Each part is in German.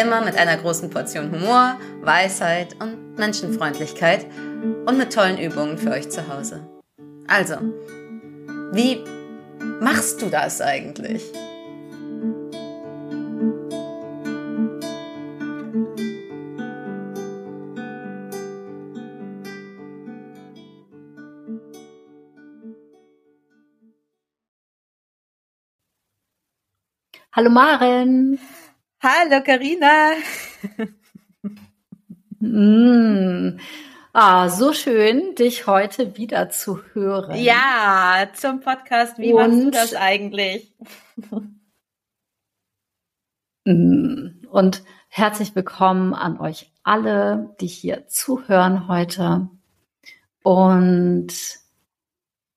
Immer mit einer großen Portion Humor, Weisheit und Menschenfreundlichkeit und mit tollen Übungen für euch zu Hause. Also, wie machst du das eigentlich? Hallo Maren. Hallo Karina. mm. Ah, so schön, dich heute wieder zu hören. Ja, zum Podcast. Wie Und, machst du das eigentlich? Mm. Und herzlich willkommen an euch alle, die hier zuhören heute. Und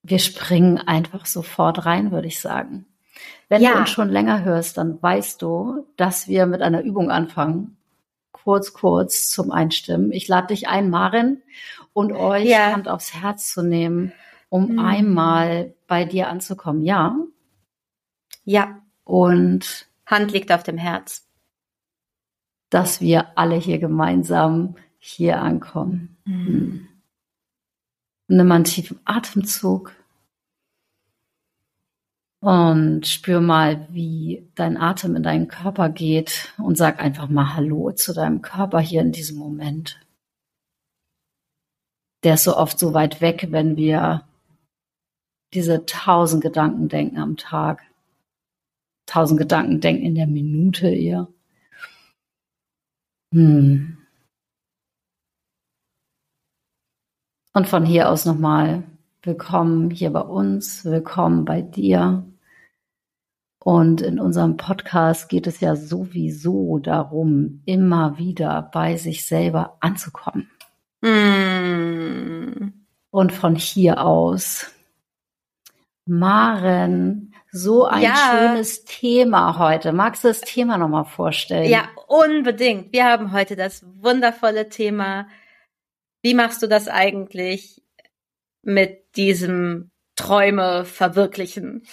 wir springen einfach sofort rein, würde ich sagen. Wenn ja. du uns schon länger hörst, dann weißt du, dass wir mit einer Übung anfangen. Kurz, kurz zum Einstimmen. Ich lade dich ein, Marin, und euch ja. Hand aufs Herz zu nehmen, um mhm. einmal bei dir anzukommen. Ja? Ja. Und Hand liegt auf dem Herz. Dass wir alle hier gemeinsam hier ankommen. Mhm. Hm. Nimm einen tiefen Atemzug. Und spür mal, wie dein Atem in deinen Körper geht und sag einfach mal Hallo zu deinem Körper hier in diesem Moment. Der ist so oft so weit weg, wenn wir diese tausend Gedanken denken am Tag. Tausend Gedanken denken in der Minute eher. Hm. Und von hier aus nochmal willkommen hier bei uns, willkommen bei dir. Und in unserem Podcast geht es ja sowieso darum, immer wieder bei sich selber anzukommen. Mm. Und von hier aus. Maren, so ein ja. schönes Thema heute. Magst du das Thema nochmal vorstellen? Ja, unbedingt. Wir haben heute das wundervolle Thema. Wie machst du das eigentlich mit diesem Träume verwirklichen?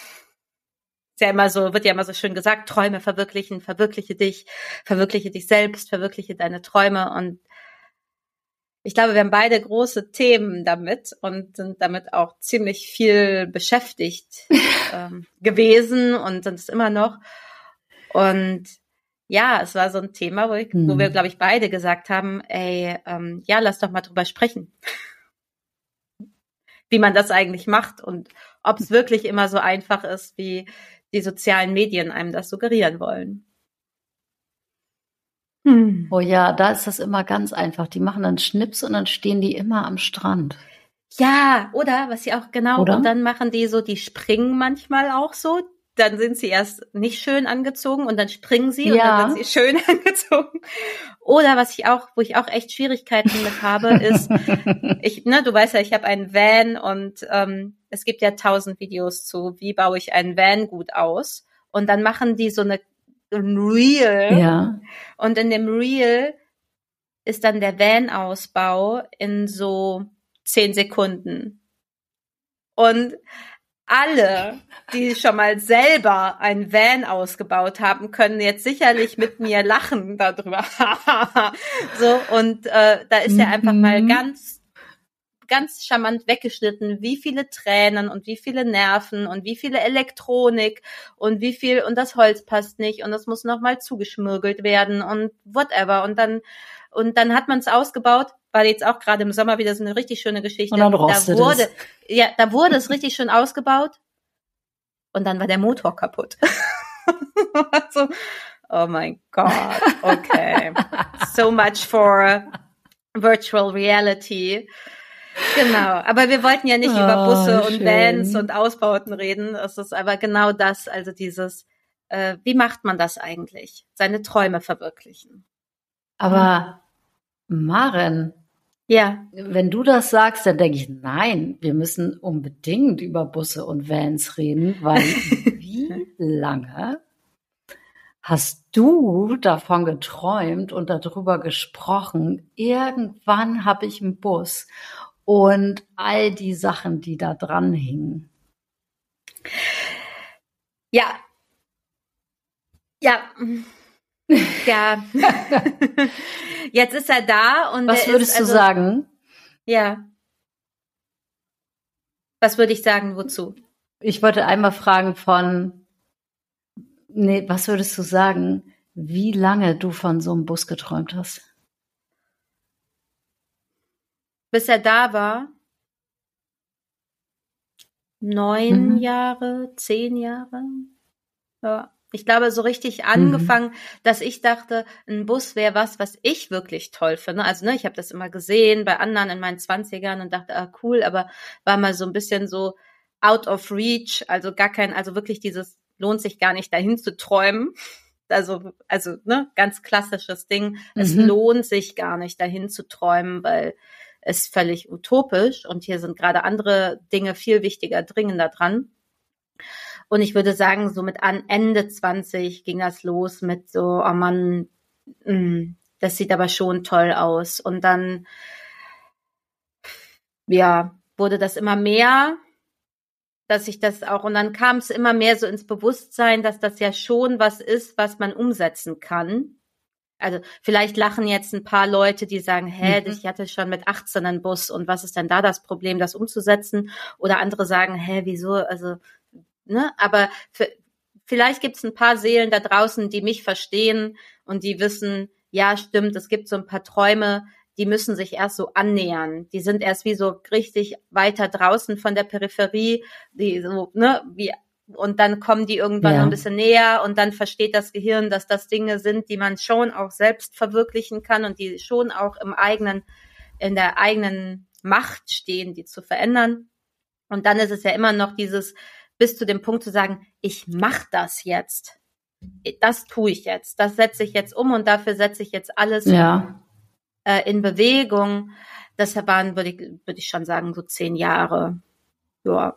Ist ja immer so, wird ja immer so schön gesagt, Träume verwirklichen, verwirkliche dich, verwirkliche dich selbst, verwirkliche deine Träume und ich glaube, wir haben beide große Themen damit und sind damit auch ziemlich viel beschäftigt ähm, gewesen und sind es immer noch. Und ja, es war so ein Thema, wo, ich, wo wir, glaube ich, beide gesagt haben, ey, ähm, ja, lass doch mal drüber sprechen. Wie man das eigentlich macht und ob es wirklich immer so einfach ist, wie die sozialen Medien einem das suggerieren wollen. Hm. Oh ja, da ist das immer ganz einfach. Die machen dann Schnips und dann stehen die immer am Strand. Ja, oder was sie auch genau oder? und dann machen die so, die springen manchmal auch so. Dann sind sie erst nicht schön angezogen und dann springen sie ja. und dann sind sie schön angezogen. Oder was ich auch, wo ich auch echt Schwierigkeiten mit habe, ist, ich, ne, du weißt ja, ich habe einen Van und ähm, es gibt ja tausend Videos zu, wie baue ich einen Van gut aus. Und dann machen die so eine ein Reel. Ja. Und in dem Reel ist dann der Van-Ausbau in so zehn Sekunden. Und alle, die schon mal selber ein Van ausgebaut haben, können jetzt sicherlich mit mir lachen darüber. so und äh, da ist ja einfach mal mhm. ganz ganz charmant weggeschnitten, wie viele Tränen und wie viele Nerven und wie viele Elektronik und wie viel und das Holz passt nicht und das muss nochmal zugeschmürgelt werden und whatever und dann und dann hat man es ausgebaut, war jetzt auch gerade im Sommer wieder so eine richtig schöne Geschichte. Und dann da wurde es. ja, da wurde es richtig schön ausgebaut und dann war der Motor kaputt. so, oh mein Gott, okay. so much for virtual reality. Genau, aber wir wollten ja nicht oh, über Busse und Vans und Ausbauten reden. Es ist aber genau das, also dieses, äh, wie macht man das eigentlich? Seine Träume verwirklichen. Aber Maren, Ja. wenn du das sagst, dann denke ich, nein, wir müssen unbedingt über Busse und Vans reden, weil wie lange hast du davon geträumt und darüber gesprochen? Irgendwann habe ich einen Bus und all die Sachen, die da dran hingen. Ja. Ja. Ja. Jetzt ist er da und Was würdest ist, du also, sagen? Ja. Was würde ich sagen, wozu? Ich wollte einmal fragen von, nee, was würdest du sagen, wie lange du von so einem Bus geträumt hast? Bis er da war? Neun Mhm. Jahre, zehn Jahre? Ja. Ich glaube, so Mhm. richtig angefangen, dass ich dachte, ein Bus wäre was, was ich wirklich toll finde. Also, ne, ich habe das immer gesehen bei anderen in meinen Zwanzigern und dachte, ah, cool, aber war mal so ein bisschen so out of reach, also gar kein, also wirklich dieses lohnt sich gar nicht dahin zu träumen. Also, also, ne, ganz klassisches Ding. Es Mhm. lohnt sich gar nicht dahin zu träumen, weil es völlig utopisch und hier sind gerade andere Dinge viel wichtiger, dringender dran. Und ich würde sagen, so mit an Ende 20 ging das los mit so, oh Mann, mh, das sieht aber schon toll aus. Und dann, ja, wurde das immer mehr, dass ich das auch, und dann kam es immer mehr so ins Bewusstsein, dass das ja schon was ist, was man umsetzen kann. Also vielleicht lachen jetzt ein paar Leute, die sagen, hä, Mhm. ich hatte schon mit 18 einen Bus und was ist denn da das Problem, das umzusetzen? Oder andere sagen, hä, wieso? Also, ne? Aber für, vielleicht gibt es ein paar Seelen da draußen, die mich verstehen und die wissen, ja, stimmt, es gibt so ein paar Träume, die müssen sich erst so annähern. Die sind erst wie so richtig weiter draußen von der Peripherie, die so, ne, wie und dann kommen die irgendwann Ja. ein bisschen näher und dann versteht das Gehirn, dass das Dinge sind, die man schon auch selbst verwirklichen kann und die schon auch im eigenen, in der eigenen Macht stehen, die zu verändern. Und dann ist es ja immer noch dieses, bis zu dem Punkt zu sagen, ich mach das jetzt. Das tue ich jetzt. Das setze ich jetzt um und dafür setze ich jetzt alles Ja. äh, in Bewegung. Das waren, würde ich, würde ich schon sagen, so zehn Jahre. Ja.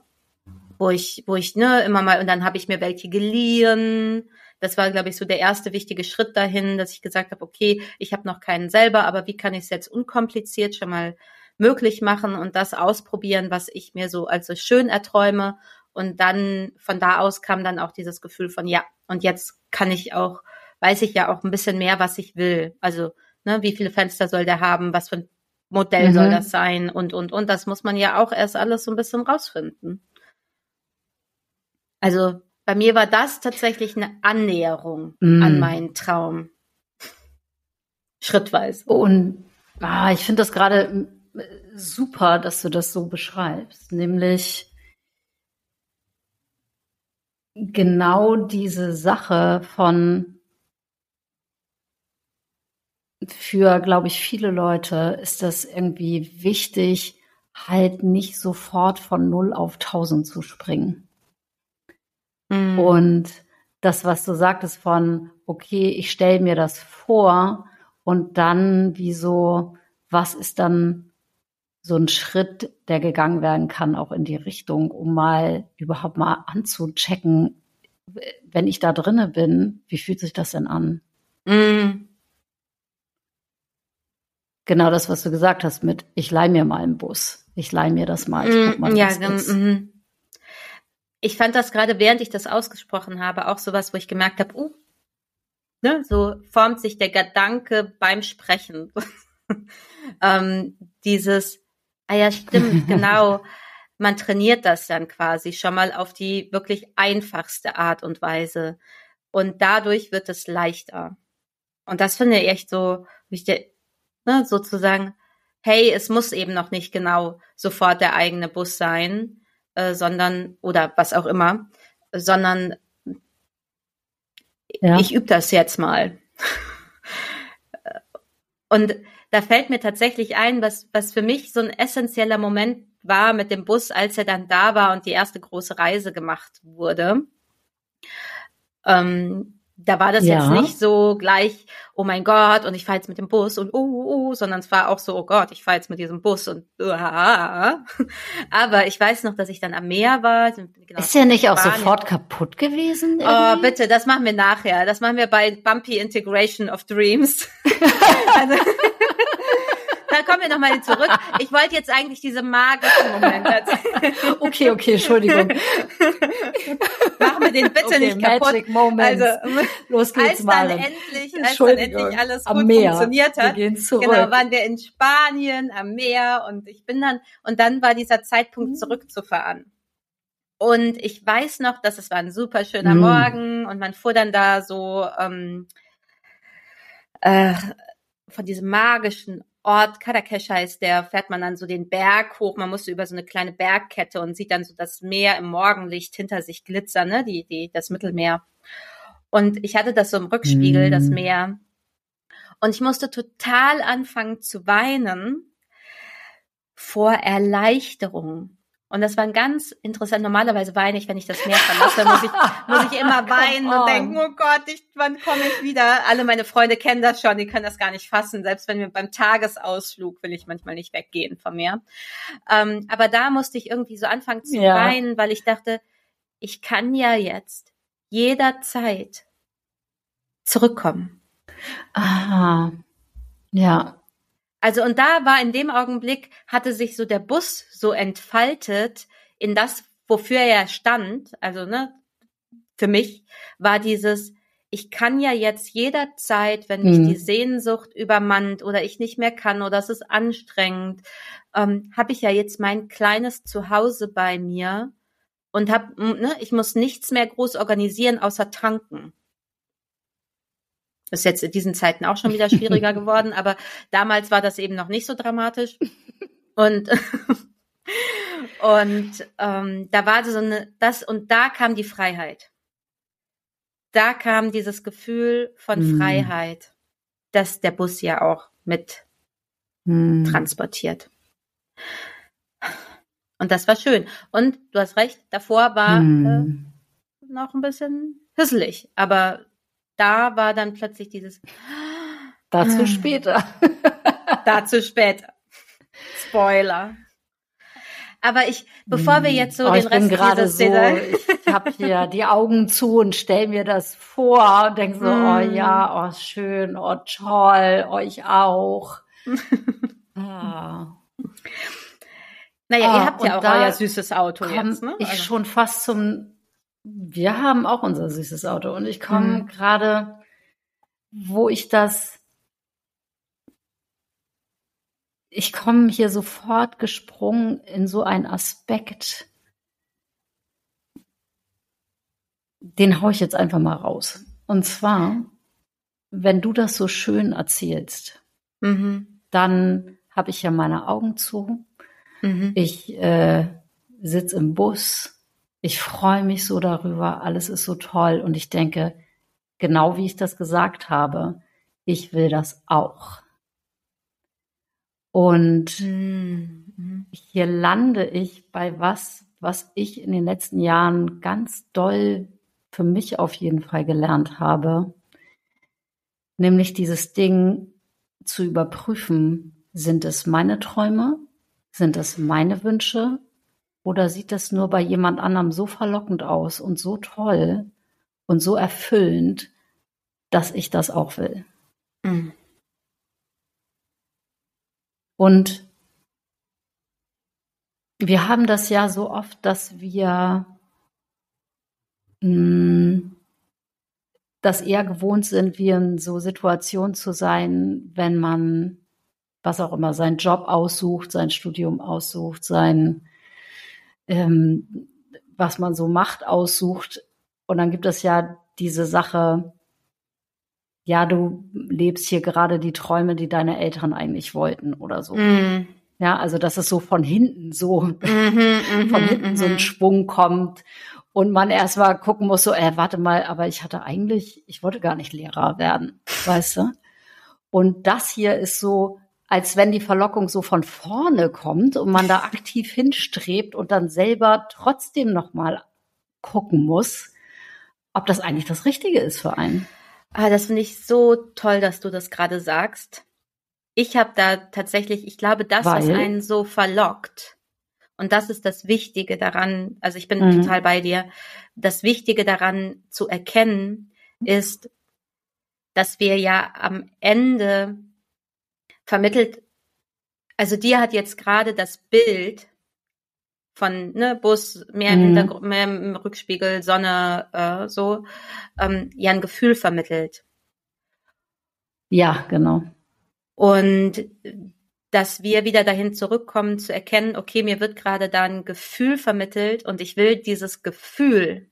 Wo ich, wo ich, ne, immer mal, und dann habe ich mir welche geliehen. Das war, glaube ich, so der erste wichtige Schritt dahin, dass ich gesagt habe, okay, ich habe noch keinen selber, aber wie kann ich es jetzt unkompliziert schon mal möglich machen und das ausprobieren, was ich mir so als so schön erträume. Und dann von da aus kam dann auch dieses Gefühl von, ja, und jetzt kann ich auch, weiß ich ja auch ein bisschen mehr, was ich will. Also, ne, wie viele Fenster soll der haben, was für ein Modell Mhm. soll das sein und, und, und. Das muss man ja auch erst alles so ein bisschen rausfinden. Also, bei mir war das tatsächlich eine Annäherung Mm. an meinen Traum. Schrittweise. Und ah, ich finde das gerade äh, super, dass du das so beschreibst, nämlich genau diese Sache von für, glaube ich, viele Leute ist das irgendwie wichtig, halt nicht sofort von 0 auf 1000 zu springen. Mm. Und das, was du sagtest von, okay, ich stelle mir das vor und dann wie so, was ist dann so ein Schritt, der gegangen werden kann, auch in die Richtung, um mal überhaupt mal anzuchecken, wenn ich da drinne bin, wie fühlt sich das denn an? Mm. Genau das, was du gesagt hast mit, ich leih mir mal einen Bus. Ich leih mir das mal. Ich guck mal, Mm, wie ja, es gen- ist. mhm. Ich fand das gerade, während ich das ausgesprochen habe, auch sowas, wo ich gemerkt habe, uh, ne, so formt sich der Gedanke beim Sprechen. ähm, dieses, ah ja, stimmt, genau. Man trainiert das dann quasi schon mal auf die wirklich einfachste Art und Weise. Und dadurch wird es leichter. Und das finde ich echt so, wichtig, ne, sozusagen, hey, es muss eben noch nicht genau sofort der eigene Bus sein, äh, sondern, oder was auch immer, sondern Ja. ich übe das jetzt mal. Und da fällt mir tatsächlich ein, was, was für mich so ein essentieller Moment war mit dem Bus, als er dann da war und die erste große Reise gemacht wurde. Ähm, da war das ja. jetzt nicht so gleich, oh mein Gott, und ich fahre jetzt mit dem Bus und uh, uh, uh, sondern es war auch so, oh Gott, ich fahre jetzt mit diesem Bus und uh, aber ich weiß noch, dass ich dann am Meer war. Genau ist ja nicht auch sofort kaputt gewesen? Oh, irgendwie? Oh, bitte, das machen wir nachher. Das machen wir bei Bumpy Integration of Dreams. also, da kommen wir nochmal zurück. Ich wollte jetzt eigentlich diese magischen Momente. Okay, okay, Entschuldigung. Machen wir den bitte okay, nicht kaputt. Magic Moments. Also, Los geht's als dann endlich, als dann endlich alles am gut Meer. funktioniert hat. Wir gehen zurück. Genau, waren wir in Spanien am Meer und ich bin dann, und dann war dieser Zeitpunkt zurückzufahren. Und ich weiß noch, dass es war ein super schöner mm. Morgen und man fuhr dann da so ähm, äh, von diesem magischen Ort, Karakesh heißt der, fährt man dann so den Berg hoch. Man musste über so eine kleine Bergkette und sieht dann so das Meer im Morgenlicht hinter sich glitzern, ne, die, die, das Mittelmeer. Und ich hatte das so im Rückspiegel, mm. das Meer. Und ich musste total anfangen zu weinen vor Erleichterung. Und das war ein ganz interessant. Normalerweise weine ich, wenn ich das Meer verlasse, muss ich, muss ich immer weinen und denken, oh Gott, ich, wann komme ich wieder? Alle meine Freunde kennen das schon, die können das gar nicht fassen. Selbst wenn wir beim Tagesausflug will ich manchmal nicht weggehen vom Meer. Ähm, aber da musste ich irgendwie so anfangen zu ja. weinen, weil ich dachte, ich kann ja jetzt jederzeit zurückkommen. Aha. Ja. Also und da war in dem Augenblick, hatte sich so der Bus so entfaltet in das, wofür er stand. Also, ne, für mich war dieses, ich kann ja jetzt jederzeit, wenn mich mhm. die Sehnsucht übermannt oder ich nicht mehr kann oder es ist anstrengend, ähm, habe ich ja jetzt mein kleines Zuhause bei mir und hab, ne, ich muss nichts mehr groß organisieren außer tanken. Ist jetzt in diesen Zeiten auch schon wieder schwieriger geworden, aber damals war das eben noch nicht so dramatisch. Und und ähm, da war so eine das und da kam die Freiheit. Da kam dieses Gefühl von mm. Freiheit, dass der Bus ja auch mit mm. transportiert. Und das war schön. Und du hast recht, davor war mm. äh, noch ein bisschen hüsselig, aber da war dann plötzlich dieses Dazu später. Dazu später. Spoiler. Aber ich, bevor wir jetzt so oh, den Rest gerade so, ich habe hier die Augen zu und stell mir das vor und denk so, mm. oh ja, oh schön, oh toll, euch auch. ah. Naja, ah, ihr habt ja auch euer süßes Auto jetzt, ne? Ich also. schon fast zum wir haben auch unser süßes Auto und ich komme mhm. gerade, wo ich das, ich komme hier sofort gesprungen in so einen Aspekt, den hau ich jetzt einfach mal raus. Und zwar, wenn du das so schön erzählst, mhm. dann habe ich ja meine Augen zu. Mhm. Ich äh, sitze im Bus ich freue mich so darüber, alles ist so toll. Und ich denke, genau wie ich das gesagt habe, ich will das auch. Und mhm. hier lande ich bei was, was ich in den letzten Jahren ganz doll für mich auf jeden Fall gelernt habe, nämlich dieses Ding zu überprüfen, sind es meine Träume, sind es meine Wünsche oder sieht das nur bei jemand anderem so verlockend aus und so toll und so erfüllend, dass ich das auch will? Mhm. Und wir haben das ja so oft, dass wir mh, hm, das eher gewohnt sind, wie in so Situationen zu sein, wenn man was auch immer, seinen Job aussucht, sein Studium aussucht, sein ähm, was man so macht, aussucht. Und dann gibt es ja diese Sache, ja, du lebst hier gerade die Träume, die deine Eltern eigentlich wollten oder so. Mm. Ja, also dass es so von hinten so, mm -hmm, von hinten mm -hmm. so ein mhm. Schwung kommt und man erst mal gucken muss, so, äh, warte mal, aber ich hatte eigentlich, ich wollte gar nicht Lehrer werden, weißt du? Und das hier ist so, als wenn die Verlockung so von vorne kommt und man da aktiv hinstrebt und dann selber trotzdem noch mal gucken muss, ob das eigentlich das Richtige ist für einen. Ah, das finde ich so toll, dass du das gerade sagst. Ich habe da tatsächlich, ich glaube, das, Weil? was einen so verlockt, und das ist das Wichtige daran, also ich bin mhm. total bei dir, das Wichtige daran zu erkennen ist, dass wir ja am Ende vermittelt, also dir hat jetzt gerade das Bild von ne, Bus, mehr, mhm. im mehr im Rückspiegel, Sonne, äh, so, ähm, ja ein Gefühl vermittelt. Ja, genau. Und dass wir wieder dahin zurückkommen, zu erkennen, okay, mir wird gerade da ein Gefühl vermittelt und ich will dieses Gefühl.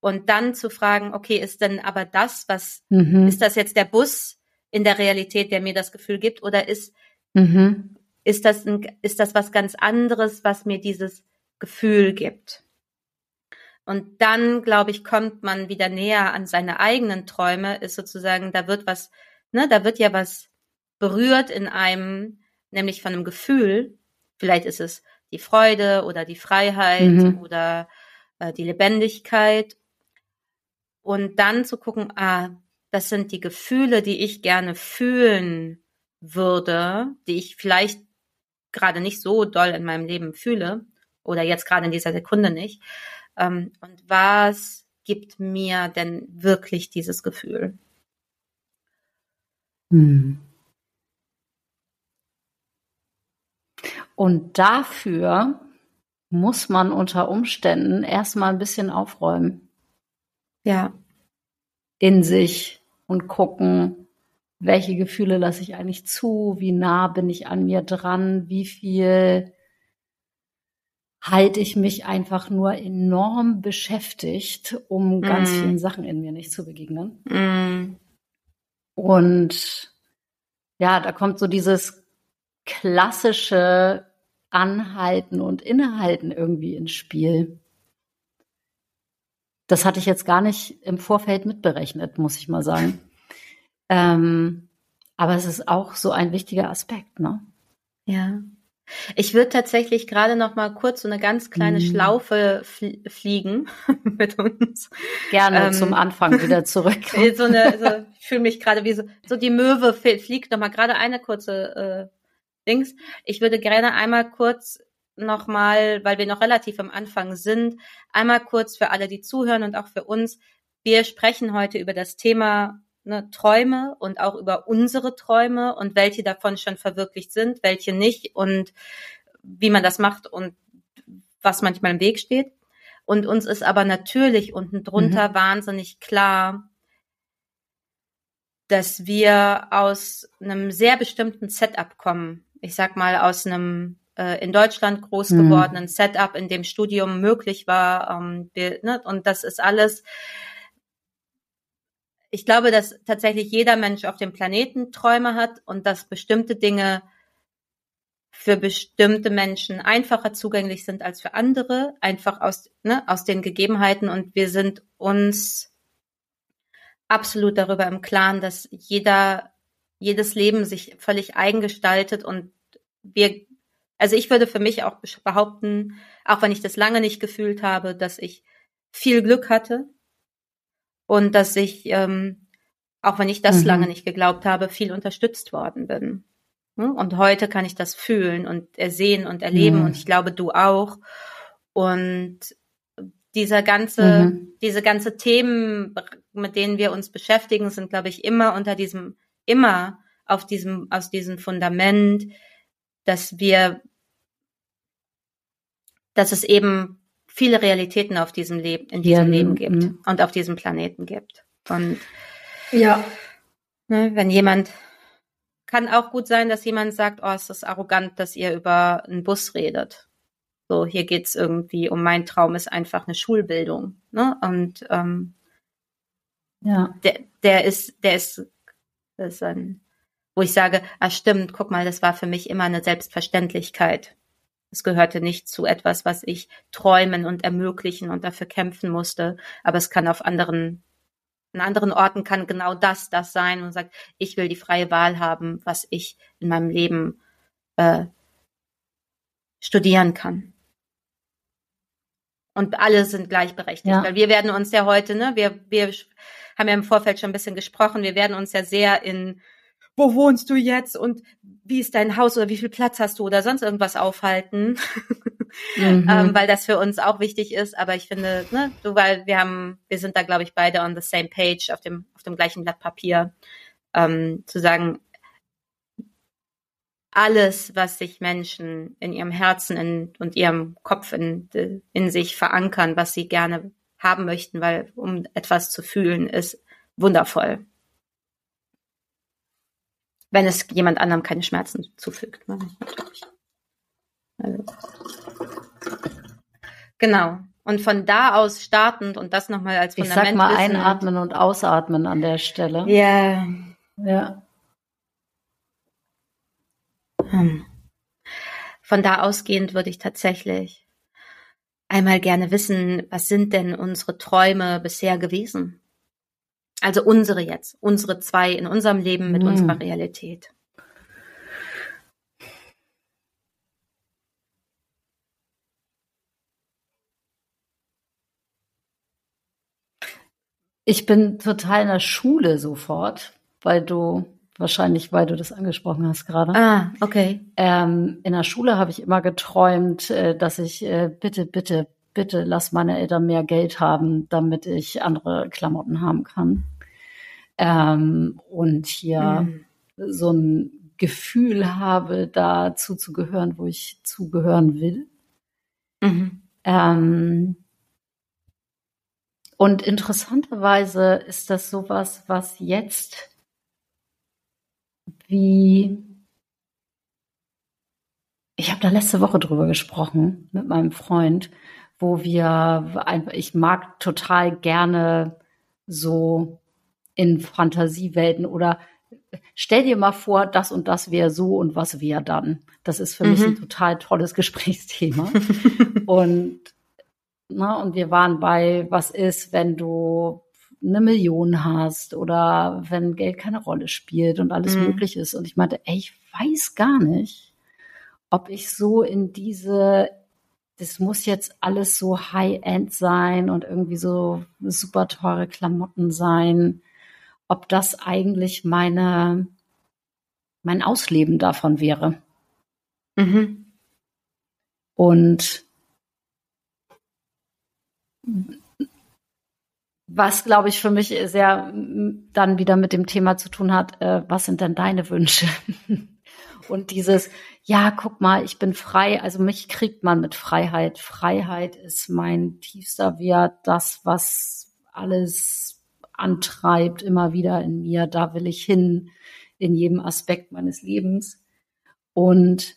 Und dann zu fragen, okay, ist denn aber das, was, mhm. ist das jetzt der Bus in der Realität, der mir das Gefühl gibt, oder ist, mhm. ist das ein, ist das was ganz anderes, was mir dieses Gefühl gibt? Und dann, glaube ich, kommt man wieder näher an seine eigenen Träume, ist sozusagen, da wird was, ne, da wird ja was berührt in einem, nämlich von einem Gefühl. Vielleicht ist es die Freude oder die Freiheit mhm. oder äh, die Lebendigkeit. Und dann zu gucken, ah, das sind die Gefühle, die ich gerne fühlen würde, die ich vielleicht gerade nicht so doll in meinem Leben fühle oder jetzt gerade in dieser Sekunde nicht. Ähm, und was gibt mir denn wirklich dieses Gefühl? Hm. Und dafür muss man unter Umständen erstmal ein bisschen aufräumen. Ja. In sich und gucken, welche Gefühle lasse ich eigentlich zu, wie nah bin ich an mir dran, wie viel halte ich mich einfach nur enorm beschäftigt, um mm. ganz vielen Sachen in mir nicht zu begegnen. Mm. Und ja, da kommt so dieses klassische Anhalten und Innehalten irgendwie ins Spiel. Das hatte ich jetzt gar nicht im Vorfeld mitberechnet, muss ich mal sagen. Ähm, aber es ist auch so ein wichtiger Aspekt, ne? Ja. Ich würde tatsächlich gerade noch mal kurz so eine ganz kleine mhm. Schlaufe fl fliegen mit uns. Gerne ähm, zum Anfang wieder zurück. so eine, so, ich fühle mich gerade wie so, so die Möwe fliegt noch mal gerade eine kurze äh, Dings. Ich würde gerne einmal kurz nochmal, weil wir noch relativ am Anfang sind, einmal kurz für alle, die zuhören und auch für uns. Wir sprechen heute über das Thema ne, Träume und auch über unsere Träume und welche davon schon verwirklicht sind, welche nicht und wie man das macht und was manchmal im Weg steht. Und uns ist aber natürlich unten drunter mhm. wahnsinnig klar, dass wir aus einem sehr bestimmten Setup kommen ich sag mal, aus einem äh, in Deutschland groß mhm. gewordenen mhm. Setup, in dem Studium möglich war. Ähm, wir, ne? Und das ist alles. Ich glaube, dass tatsächlich jeder Mensch auf dem Planeten Träume hat und dass bestimmte Dinge für bestimmte Menschen einfacher zugänglich sind als für andere, einfach aus, ne, aus den Gegebenheiten. Und wir sind uns absolut darüber im Klaren, dass jeder jedes Leben sich völlig eigengestaltet und wir, also ich würde für mich auch behaupten, auch wenn ich das lange nicht gefühlt habe, dass ich viel Glück hatte und dass ich, ähm, auch wenn ich das mhm. lange nicht geglaubt habe, viel unterstützt worden bin. Hm? Und heute kann ich das fühlen und ersehen und erleben mhm. und ich glaube, du auch. Und dieser ganze, mhm. diese ganze Themen, mit denen wir uns beschäftigen, sind, glaube ich, immer unter diesem immer auf diesem, aus diesem Fundament, dass wir, dass es eben viele Realitäten auf diesem Leben, in diesem ja, Leben gibt mhm. und auf diesem Planeten gibt. Und ja, ne, wenn jemand kann auch gut sein, dass jemand sagt, oh, ist das arrogant, dass ihr über einen Bus redet. So, hier geht's irgendwie um mein Traum ist einfach eine Schulbildung. Ne? Und ähm, ja. der, der ist, der ist ist ein, wo ich sage, ah stimmt, guck mal, das war für mich immer eine Selbstverständlichkeit. Es gehörte nicht zu etwas, was ich träumen und ermöglichen und dafür kämpfen musste. Aber es kann auf anderen, an anderen Orten kann genau das, das sein und sagt, ich will die freie Wahl haben, was ich in meinem Leben äh, studieren kann. Und alle sind gleichberechtigt. Ja. Weil wir werden uns ja heute, ne, wir, wir haben ja im Vorfeld schon ein bisschen gesprochen, wir werden uns ja sehr in wo wohnst du jetzt und wie ist dein Haus oder wie viel Platz hast du oder sonst irgendwas aufhalten, mhm. ähm, weil das für uns auch wichtig ist. Aber ich finde, ne, du, weil wir haben, wir sind da, glaube ich, beide on the same page auf dem auf dem gleichen Blatt Papier, ähm, zu sagen, alles, was sich Menschen in ihrem Herzen in, und ihrem Kopf in, in sich verankern, was sie gerne haben möchten, weil um etwas zu fühlen, ist wundervoll. Wenn es jemand anderem keine Schmerzen zufügt. Also. Genau. Und von da aus startend und das nochmal als Fundament. Ich sag mal einatmen und ausatmen an der Stelle. Ja. Ja. Hm. Von da ausgehend würde ich tatsächlich einmal gerne wissen, was sind denn unsere Träume bisher gewesen? Also unsere jetzt, unsere zwei in unserem Leben mit hm. unserer Realität. Ich bin total in der Schule sofort, weil du Wahrscheinlich, weil du das angesprochen hast gerade. Ah, okay. Ähm, in der Schule habe ich immer geträumt, äh, dass ich äh, bitte, bitte, bitte lass meine Eltern mehr Geld haben, damit ich andere Klamotten haben kann. Ähm, und hier mhm. so ein Gefühl habe, dazu zu gehören, wo ich zugehören will. Mhm. Ähm, und interessanterweise ist das sowas, was jetzt wie ich habe da letzte Woche drüber gesprochen mit meinem Freund, wo wir einfach, ich mag total gerne so in Fantasiewelten oder stell dir mal vor, das und das wäre so und was wäre dann. Das ist für mhm. mich ein mhm. total tolles Gesprächsthema. und, na, und wir waren bei, was ist, wenn du eine Million hast oder wenn Geld keine Rolle spielt und alles mhm. möglich ist. Und ich meinte, ey, ich weiß gar nicht, ob ich so in diese, das muss jetzt alles so High-End sein und irgendwie so super teure Klamotten sein, ob das eigentlich meine, mein Ausleben davon wäre. Mhm. Und was, glaube ich, für mich sehr dann wieder mit dem Thema zu tun hat, äh, was sind denn deine Wünsche? Und dieses, ja, guck mal, ich bin frei, also mich kriegt man mit Freiheit. Freiheit ist mein tiefster Wert, das, was alles antreibt, immer wieder in mir, da will ich hin, in jedem Aspekt meines Lebens. Und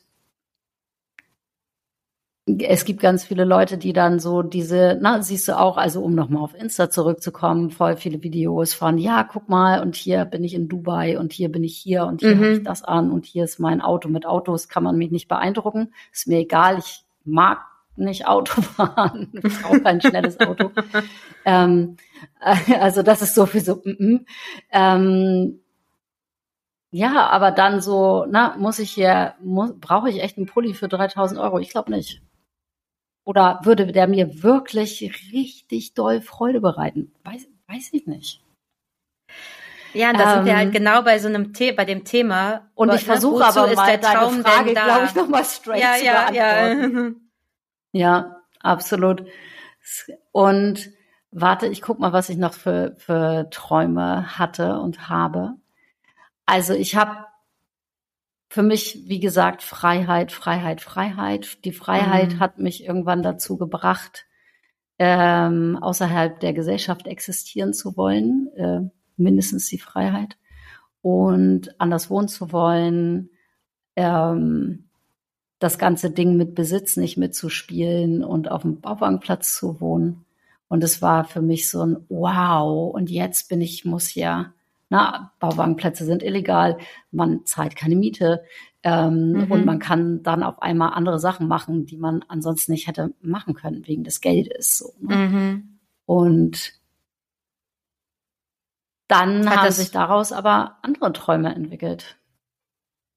es gibt ganz viele Leute, die dann so diese, na, siehst du auch, also um nochmal auf Insta zurückzukommen, voll viele Videos von, ja, guck mal, und hier bin ich in Dubai und hier bin ich hier und hier mhm. habe ich das an und hier ist mein Auto. Mit Autos kann man mich nicht beeindrucken. Ist mir egal, ich mag nicht Auto fahren. Ich brauche kein schnelles Auto. ähm, also das ist sowieso. Mm -mm. Ähm, ja, aber dann so, na, muss ich hier, muss, brauche ich echt einen Pulli für 3000 Euro? Ich glaube nicht. Oder würde der mir wirklich richtig doll Freude bereiten? Weiß, weiß ich nicht. Ja, und da ähm, sind wir halt ähm, genau bei so einem The bei dem Thema. Und ich ne, versuche aber ist mal der Traum deine Frage, glaube ich, nochmal straight ja, zu ja, beantworten. Ja. ja, absolut. Und warte, ich guck mal, was ich noch für, für Träume hatte und habe. Also ich habe für mich, wie gesagt, Freiheit, Freiheit, Freiheit. Die Freiheit mhm. hat mich irgendwann dazu gebracht, ähm, außerhalb der Gesellschaft existieren zu wollen, äh, mindestens die Freiheit, und anders wohnen zu wollen, ähm, das ganze Ding mit Besitz nicht mitzuspielen und auf dem Bauwagenplatz zu wohnen. Und es war für mich so ein Wow. Und jetzt bin ich, muss ja na, Bauwagenplätze sind illegal, man zahlt keine Miete ähm, mhm. und man kann dann auf einmal andere Sachen machen, die man ansonsten nicht hätte machen können wegen des Geldes. So, ne? mhm. Und dann Hat haben sich daraus aber andere Träume entwickelt.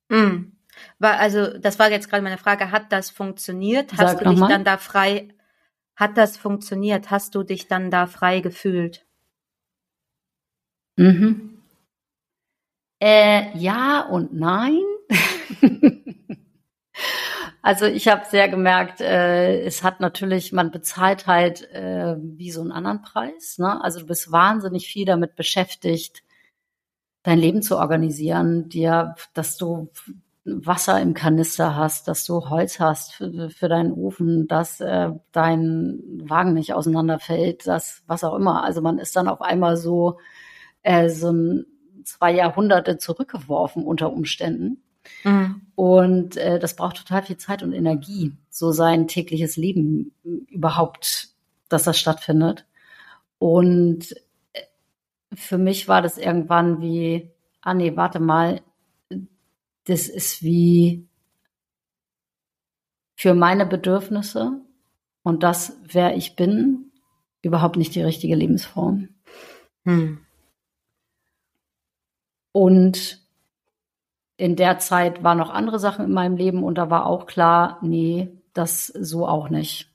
Mhm. War, also, das war jetzt gerade meine Frage, hat das funktioniert? Hast Sag du dich mal. dann da frei hat das funktioniert? Hast du dich dann da frei gefühlt? Mhm. Äh, ja und nein. also ich habe sehr gemerkt, äh, es hat natürlich, man bezahlt halt äh, wie so einen anderen Preis. Ne? Also du bist wahnsinnig viel damit beschäftigt, dein Leben zu organisieren, dir, dass du Wasser im Kanister hast, dass du Holz hast für, für deinen Ofen, dass äh, dein Wagen nicht auseinanderfällt, dass was auch immer. Also man ist dann auf einmal so äh, so ein, zwei Jahrhunderte zurückgeworfen unter Umständen. Mhm. Und äh, das braucht total viel Zeit und Energie, so sein tägliches Leben überhaupt, dass das stattfindet. Und äh, für mich war das irgendwann wie, ah nee, warte mal, das ist wie für meine Bedürfnisse und das, wer ich bin, überhaupt nicht die richtige Lebensform. Hm. Und in der Zeit waren noch andere Sachen in meinem Leben und da war auch klar, nee, das so auch nicht.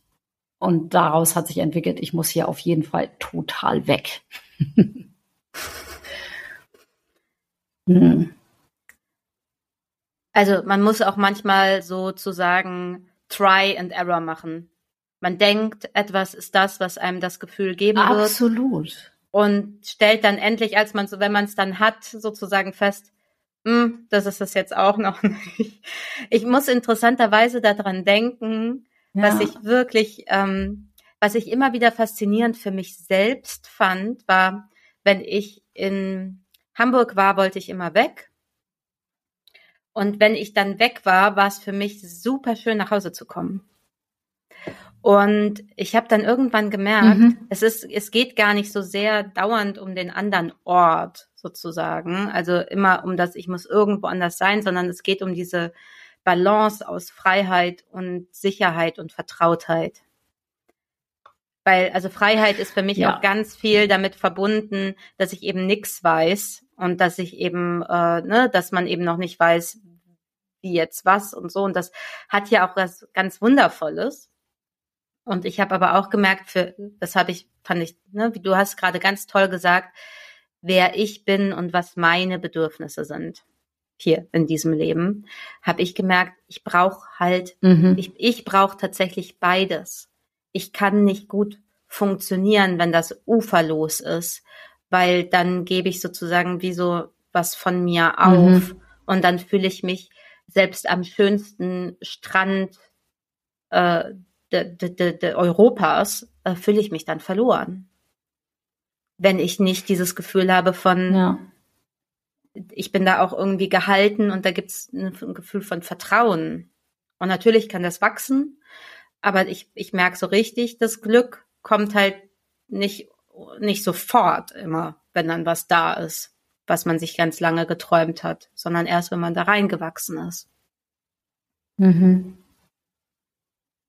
Und daraus hat sich entwickelt, ich muss hier auf jeden Fall total weg. hm. Also man muss auch manchmal sozusagen Try and Error machen. Man denkt, etwas ist das, was einem das Gefühl geben Absolut. wird. Absolut. Und stellt dann endlich, als man so, wenn man es dann hat, sozusagen fest, hm, das ist es jetzt auch noch nicht. Ich muss interessanterweise daran denken, ja. was ich wirklich, ähm, was ich immer wieder faszinierend für mich selbst fand, war, wenn ich in Hamburg war, wollte ich immer weg und wenn ich dann weg war, war es für mich super schön, nach Hause zu kommen. Und ich habe dann irgendwann gemerkt, mhm. es ist, es geht gar nicht so sehr dauernd um den anderen Ort sozusagen, also immer um das, ich muss irgendwo anders sein, sondern es geht um diese Balance aus Freiheit und Sicherheit und Vertrautheit. Weil, also Freiheit ist für mich ja. auch ganz viel damit verbunden, dass ich eben nichts weiß und dass ich eben, äh, ne, dass man eben noch nicht weiß, wie jetzt was und so. Und das hat ja auch was ganz Wundervolles. Und ich habe aber auch gemerkt, für, das habe ich, fand ich, ne, wie du hast gerade ganz toll gesagt, wer ich bin und was meine Bedürfnisse sind hier in diesem Leben, habe ich gemerkt, ich brauche halt, mhm. ich, ich brauche tatsächlich beides. Ich kann nicht gut funktionieren, wenn das uferlos ist, weil dann gebe ich sozusagen wie so was von mir auf mhm. und dann fühle ich mich selbst am schönsten Strand äh, de, de, de Europas äh, fühle ich mich dann verloren. Wenn ich nicht dieses Gefühl habe von, ja. ich bin da auch irgendwie gehalten und da gibt's ein, ein Gefühl von Vertrauen. Und natürlich kann das wachsen, aber ich, ich merke so richtig, das Glück kommt halt nicht nicht sofort immer, wenn dann was da ist, was man sich ganz lange geträumt hat, sondern erst, wenn man da reingewachsen ist. Mhm.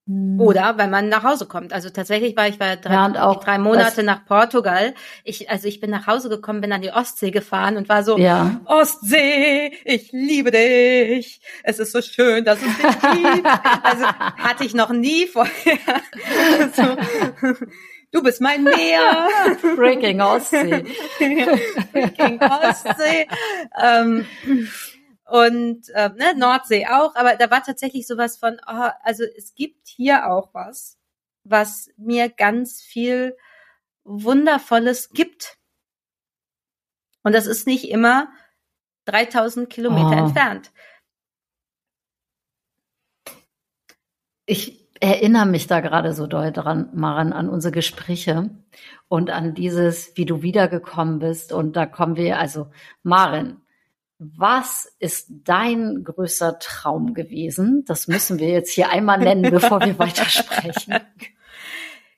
Mhm. Oder wenn man nach Hause kommt. Also tatsächlich war ich war drei, ja, drei Monate nach Portugal. Ich, also ich bin nach Hause gekommen, bin an die Ostsee gefahren und war so, ja. Ostsee, ich liebe dich. Es ist so schön, dass es dich gibt. Also hatte ich noch nie vorher. so, Du bist mein Meer. Breaking Ostsee. Breaking Ostsee. Ähm, und äh, ne, Nordsee auch, aber da war tatsächlich sowas von, oh, also es gibt hier auch was, was mir ganz viel Wundervolles gibt. Und das ist nicht immer 3000 Kilometer oh. entfernt. Ich, erinnere mich da gerade so doll dran, Maren, an unsere Gespräche und an dieses, wie du wiedergekommen bist. Und da kommen wir, also Maren, was ist dein größter Traum gewesen? Das müssen wir jetzt hier einmal nennen, bevor wir weitersprechen.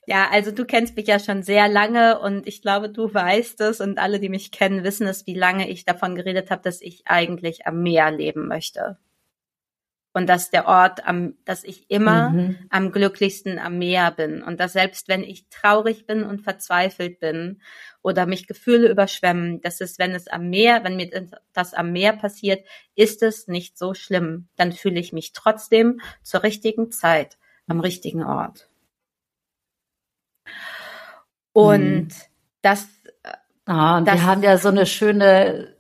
Ja, also du kennst mich ja schon sehr lange und ich glaube, du weißt es und alle, die mich kennen, wissen es, wie lange ich davon geredet habe, dass ich eigentlich am Meer leben möchte und dass der Ort, am, dass ich immer mhm. am glücklichsten am Meer bin und dass selbst wenn ich traurig bin und verzweifelt bin oder mich Gefühle überschwemmen, dass es, wenn es am Meer, wenn mir das am Meer passiert, ist es nicht so schlimm. Dann fühle ich mich trotzdem zur richtigen Zeit am richtigen Ort. Und mhm. das. Ah, und das, wir haben ja so eine schöne.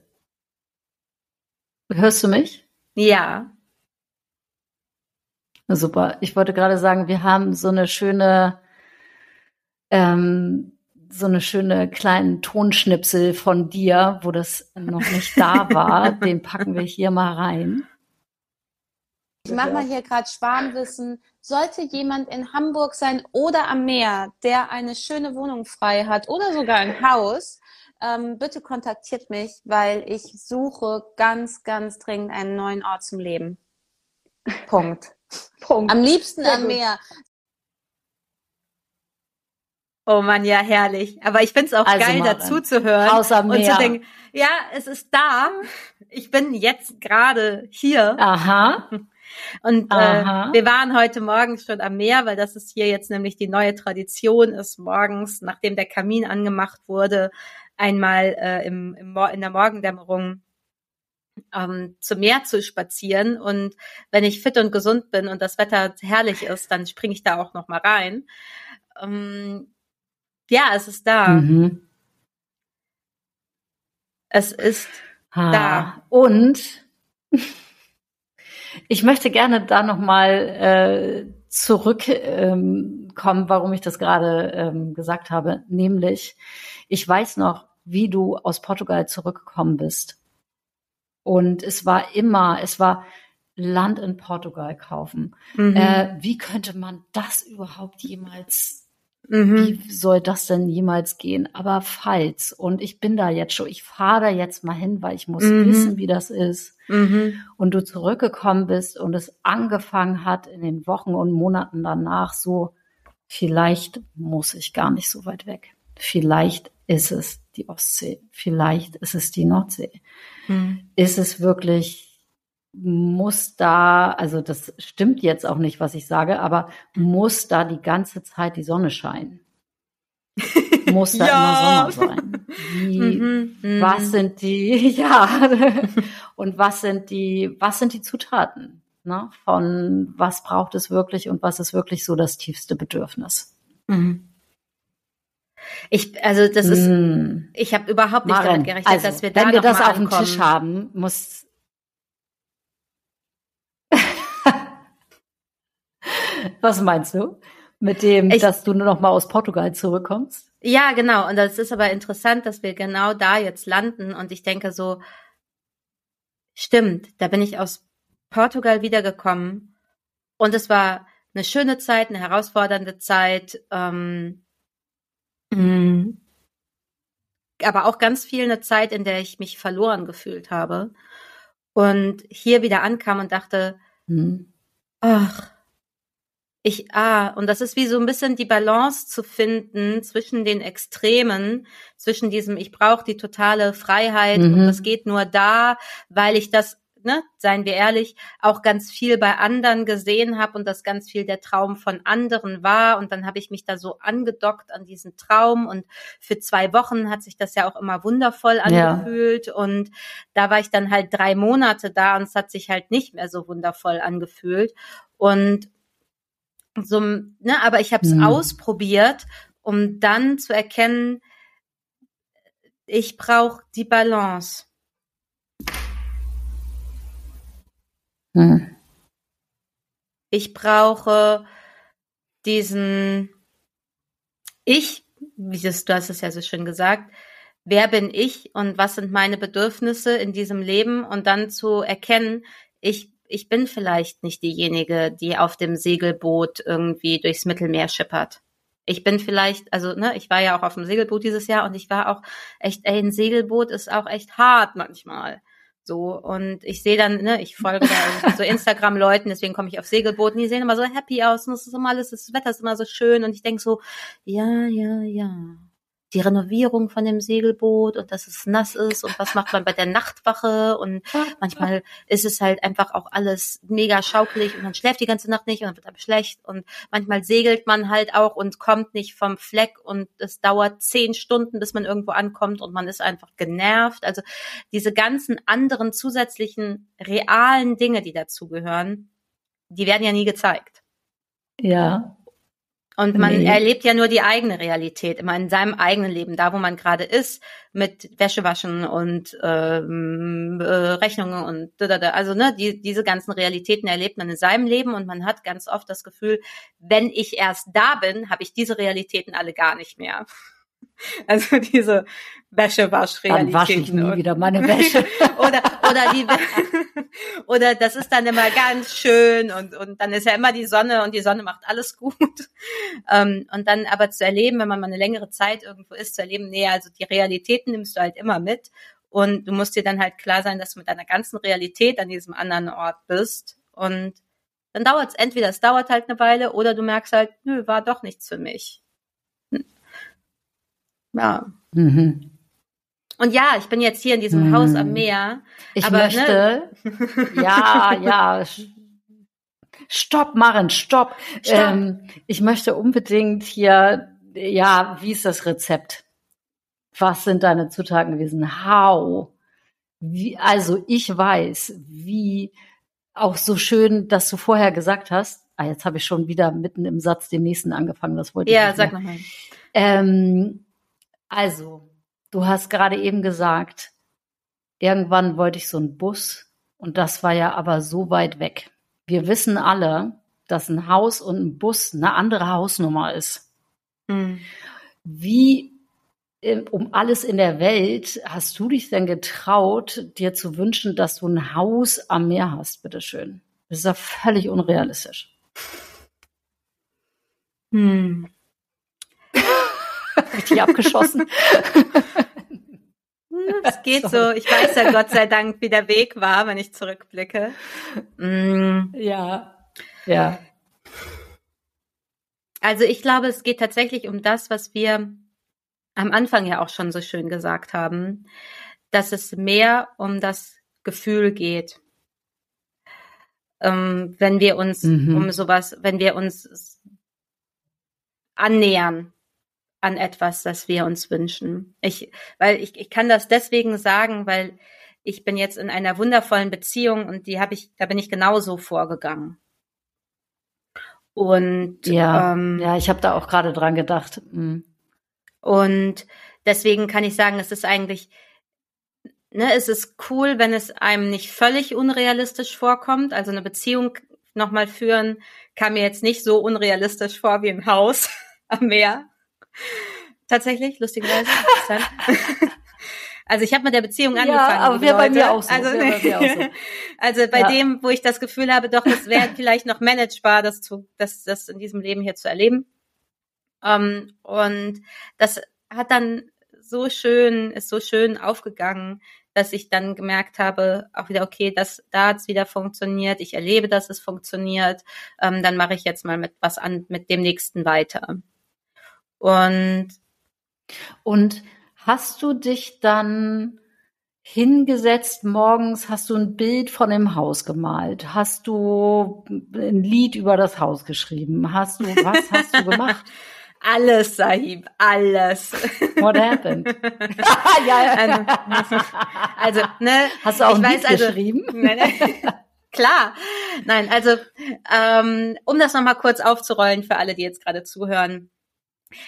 Hörst du mich? Ja. Super. Ich wollte gerade sagen, wir haben so eine schöne, ähm, so eine schöne kleinen Tonschnipsel von dir, wo das noch nicht da war. Den packen wir hier mal rein. Ich mache mal hier gerade Spanwissen. Sollte jemand in Hamburg sein oder am Meer, der eine schöne Wohnung frei hat oder sogar ein Haus, ähm, bitte kontaktiert mich, weil ich suche ganz, ganz dringend einen neuen Ort zum Leben. Punkt. Punkt. Am liebsten am. Meer. Oh man, ja, herrlich. Aber ich find's auch also geil, dazu zu hören Haus am und zu denken, ja, es ist da. Ich bin jetzt gerade hier. Aha. Und äh, wir waren heute Morgen schon am Meer, weil das ist hier jetzt nämlich die neue Tradition ist, morgens, nachdem der Kamin angemacht wurde, einmal äh, im, im, in der Morgendämmerung ähm, zum Meer zu spazieren. Und wenn ich fit und gesund bin und das Wetter herrlich ist, dann springe ich da auch noch mal rein. Ähm, ja, es ist da. Mhm. Es ist ha. da. Und ich möchte gerne da noch mal äh, zurückkommen, ähm, warum ich das gerade ähm, gesagt habe. Nämlich, ich weiß noch, wie du aus Portugal zurückgekommen bist. Und es war immer, es war Land in Portugal kaufen. Mhm. Äh, wie könnte man das überhaupt jemals, mhm. wie soll das denn jemals gehen? Aber falls, und ich bin da jetzt schon, ich fahre da jetzt mal hin, weil ich muss mhm. wissen, wie das ist. Mhm. Und du zurückgekommen bist und es angefangen hat in den Wochen und Monaten danach so, vielleicht muss ich gar nicht so weit weg. Vielleicht ist es die Ostsee, vielleicht ist es die Nordsee. Hm. Ist es wirklich, muss da, also das stimmt jetzt auch nicht, was ich sage, aber muss da die ganze Zeit die Sonne scheinen? muss da ja. immer Sommer sein? Wie, mhm, mhm, was sind die, ja, und was sind die, was sind die Zutaten? Ne? Von was braucht es wirklich und was ist wirklich so das tiefste Bedürfnis? Mhm. Ich, also das ist, mm. ich habe überhaupt nicht Maren, damit gerechnet, also, dass wir da wenn wir das auf dem Tisch haben, muss Was meinst du? Mit dem, ich, dass du nur noch mal aus Portugal zurückkommst? Ja, genau. Und das ist aber interessant, dass wir genau da jetzt landen. Und ich denke so, stimmt, da bin ich aus Portugal wiedergekommen. Und es war eine schöne Zeit, eine herausfordernde Zeit. Ähm, Mhm. Aber auch ganz viel eine Zeit, in der ich mich verloren gefühlt habe. Und hier wieder ankam und dachte, mhm. ach, ich, ah, und das ist wie so ein bisschen die Balance zu finden zwischen den Extremen, zwischen diesem, ich brauche die totale Freiheit mhm. und das geht nur da, weil ich das ne, seien wir ehrlich, auch ganz viel bei anderen gesehen habe und das ganz viel der Traum von anderen war. Und dann habe ich mich da so angedockt an diesen Traum und für zwei Wochen hat sich das ja auch immer wundervoll angefühlt. Ja. Und da war ich dann halt drei Monate da und es hat sich halt nicht mehr so wundervoll angefühlt. Und so, ne, aber ich habe es mhm. ausprobiert, um dann zu erkennen, ich brauche die Balance. Hm. Ich brauche diesen Ich, wie das, du hast es ja so schön gesagt, wer bin ich und was sind meine Bedürfnisse in diesem Leben und dann zu erkennen, ich, ich bin vielleicht nicht diejenige, die auf dem Segelboot irgendwie durchs Mittelmeer schippert. Ich bin vielleicht, also ne, ich war ja auch auf dem Segelboot dieses Jahr und ich war auch echt, ey, ein Segelboot ist auch echt hart manchmal. So, und ich sehe dann, ne, ich folge da so Instagram-Leuten, deswegen komme ich auf Segelbooten, die sehen immer so happy aus und es ist immer alles, das Wetter ist immer so schön. Und ich denk so, ja, ja, ja die Renovierung von dem Segelboot und dass es nass ist und was macht man bei der Nachtwache und manchmal ist es halt einfach auch alles mega schaukelig und man schläft die ganze Nacht nicht und dann wird einem schlecht und manchmal segelt man halt auch und kommt nicht vom Fleck und es dauert zehn Stunden, bis man irgendwo ankommt und man ist einfach genervt. Also diese ganzen anderen zusätzlichen realen Dinge, die dazugehören, die werden ja nie gezeigt. Ja. Und man nee. erlebt ja nur die eigene Realität, immer in seinem eigenen Leben, da wo man gerade ist, mit Wäschewaschen und ähm, äh, Rechnungen und da, da, da. also ne, die, diese ganzen Realitäten erlebt man in seinem Leben und man hat ganz oft das Gefühl, wenn ich erst da bin, habe ich diese Realitäten alle gar nicht mehr. Also diese Wäschewaschrealität. Dann wasche ich nie wieder meine Wäsche. oder, oder die, oder das ist dann immer ganz schön und, und dann ist ja immer die Sonne und die Sonne macht alles gut. Ähm, und dann aber zu erleben, wenn man mal eine längere Zeit irgendwo ist, zu erleben, nee, also die Realitäten nimmst du halt immer mit. Und du musst dir dann halt klar sein, dass du mit deiner ganzen Realität an diesem anderen Ort bist. Und dann dauert es entweder, es dauert halt eine Weile, oder du merkst halt, nö, war doch nichts für mich. Ja. Mhm. Und ja, ich bin jetzt hier in diesem mhm. Haus am Meer. Ich aber, ne möchte, ne? ja, ja, stopp, Maren, stopp. stopp. Ähm, ich möchte unbedingt hier, ja, wie ist das Rezept? Was sind deine Zutaten gewesen? How? Wie, also ich weiß, wie auch so schön, dass du vorher gesagt hast. Ah, jetzt habe ich schon wieder mitten im Satz den nächsten angefangen. Das wollte ja, ich. Ja, sag nochmal. Ähm, also, du hast gerade eben gesagt, irgendwann wollte ich so einen Bus und das war ja aber so weit weg. Wir wissen alle, dass ein Haus und ein Bus eine andere Hausnummer ist. Mhm. Wie um alles in der Welt hast du dich denn getraut, dir zu wünschen, dass du ein Haus am Meer hast, bitteschön? Das ist ja völlig unrealistisch. Hm. Richtig abgeschossen. Es geht so. Ich weiß ja Gott sei Dank, wie der Weg war, wenn ich zurückblicke. Mm. Ja, ja. Also ich glaube, es geht tatsächlich um das, was wir am Anfang ja auch schon so schön gesagt haben, dass es mehr um das Gefühl geht. Ähm, wenn wir uns mhm. um sowas, wenn wir uns annähern an etwas, das wir uns wünschen. Ich, weil ich, ich kann das deswegen sagen, weil ich bin jetzt in einer wundervollen Beziehung und die habe ich, da bin ich genauso vorgegangen. Und ja, ähm, ja, ich habe da auch gerade dran gedacht. Mhm. Und deswegen kann ich sagen, es ist eigentlich, ne, es ist cool, wenn es einem nicht völlig unrealistisch vorkommt. Also eine Beziehung nochmal führen kam mir jetzt nicht so unrealistisch vor wie ein Haus am Meer. Tatsächlich, lustigerweise. also ich habe mit der Beziehung angefangen. Ja, aber wir bei mir auch so. Also, bei, auch so. also bei ja. dem, wo ich das Gefühl habe, doch, es wäre vielleicht noch managebar, das zu, das, das in diesem Leben hier zu erleben. Um, ähm, und das hat dann so schön, ist so schön aufgegangen, dass ich dann gemerkt habe, auch wieder, okay, das, da hat's wieder funktioniert, ich erlebe, dass es funktioniert, ähm, dann mache ich jetzt mal mit was an, mit dem nächsten weiter. Und, und hast du dich dann hingesetzt morgens, hast du ein Bild von dem Haus gemalt? Hast du ein Lied über das Haus geschrieben? Hast du, was hast du gemacht? Alles, Sahib, alles. What happened? ja, ja. Also, also, ne. Hast du auch ein Lied also, geschrieben? Ne, klar. Nein, also, ähm, um das nochmal kurz aufzurollen für alle, die jetzt gerade zuhören.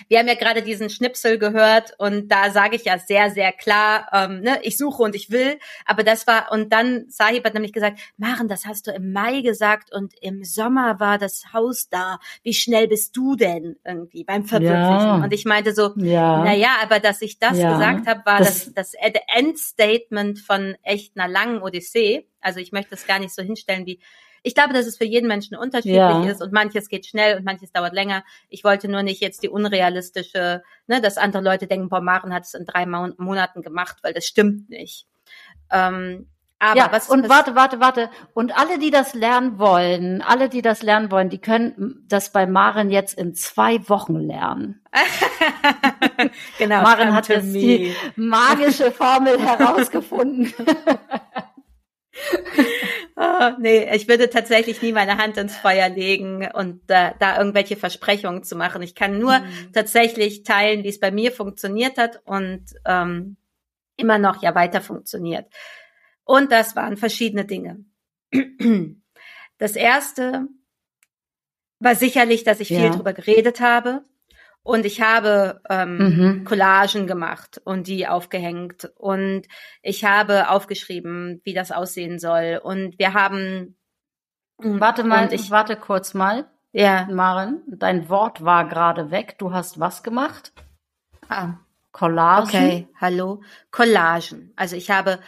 Wir haben ja gerade diesen Schnipsel gehört und da sage ich ja sehr, sehr klar, ähm, ne, ich suche und ich will. Aber das war, und dann Sahib hat nämlich gesagt, Maren, das hast du im Mai gesagt und im Sommer war das Haus da. Wie schnell bist du denn irgendwie beim Verwirklichen? Ja. Und ich meinte so, ja. na ja, aber dass ich das ja. gesagt habe, war das, das, das Endstatement von echt einer langen Odyssee. Also ich möchte es gar nicht so hinstellen wie, ich glaube, dass es für jeden Menschen unterschiedlich ja. ist und manches geht schnell und manches dauert länger. Ich wollte nur nicht jetzt die unrealistische, ne, dass andere Leute denken, boah, Maren hat es in drei Monaten gemacht, weil das stimmt nicht. Ähm, aber ja, was, und was, warte, warte, warte. Und alle, die das lernen wollen, alle, die das lernen wollen, die können das bei Maren jetzt in zwei Wochen lernen. genau. Maren hat jetzt die magische Formel herausgefunden. oh, nee, ich würde tatsächlich nie meine Hand ins Feuer legen und da, da irgendwelche Versprechungen zu machen. Ich kann nur mhm. tatsächlich teilen, wie es bei mir funktioniert hat und ähm, immer noch ja weiter funktioniert. Und das waren verschiedene Dinge. Das erste war sicherlich, dass ich Ja. viel drüber geredet habe. Und ich habe ähm, Mhm. Collagen gemacht und die aufgehängt. Und ich habe aufgeschrieben, wie das aussehen soll. Und wir haben. Warte mal, ich, warte kurz mal. ja. Maren, dein Wort war gerade weg. Du hast was gemacht? Ah, Collagen? okay, hallo. Collagen. Also ich habe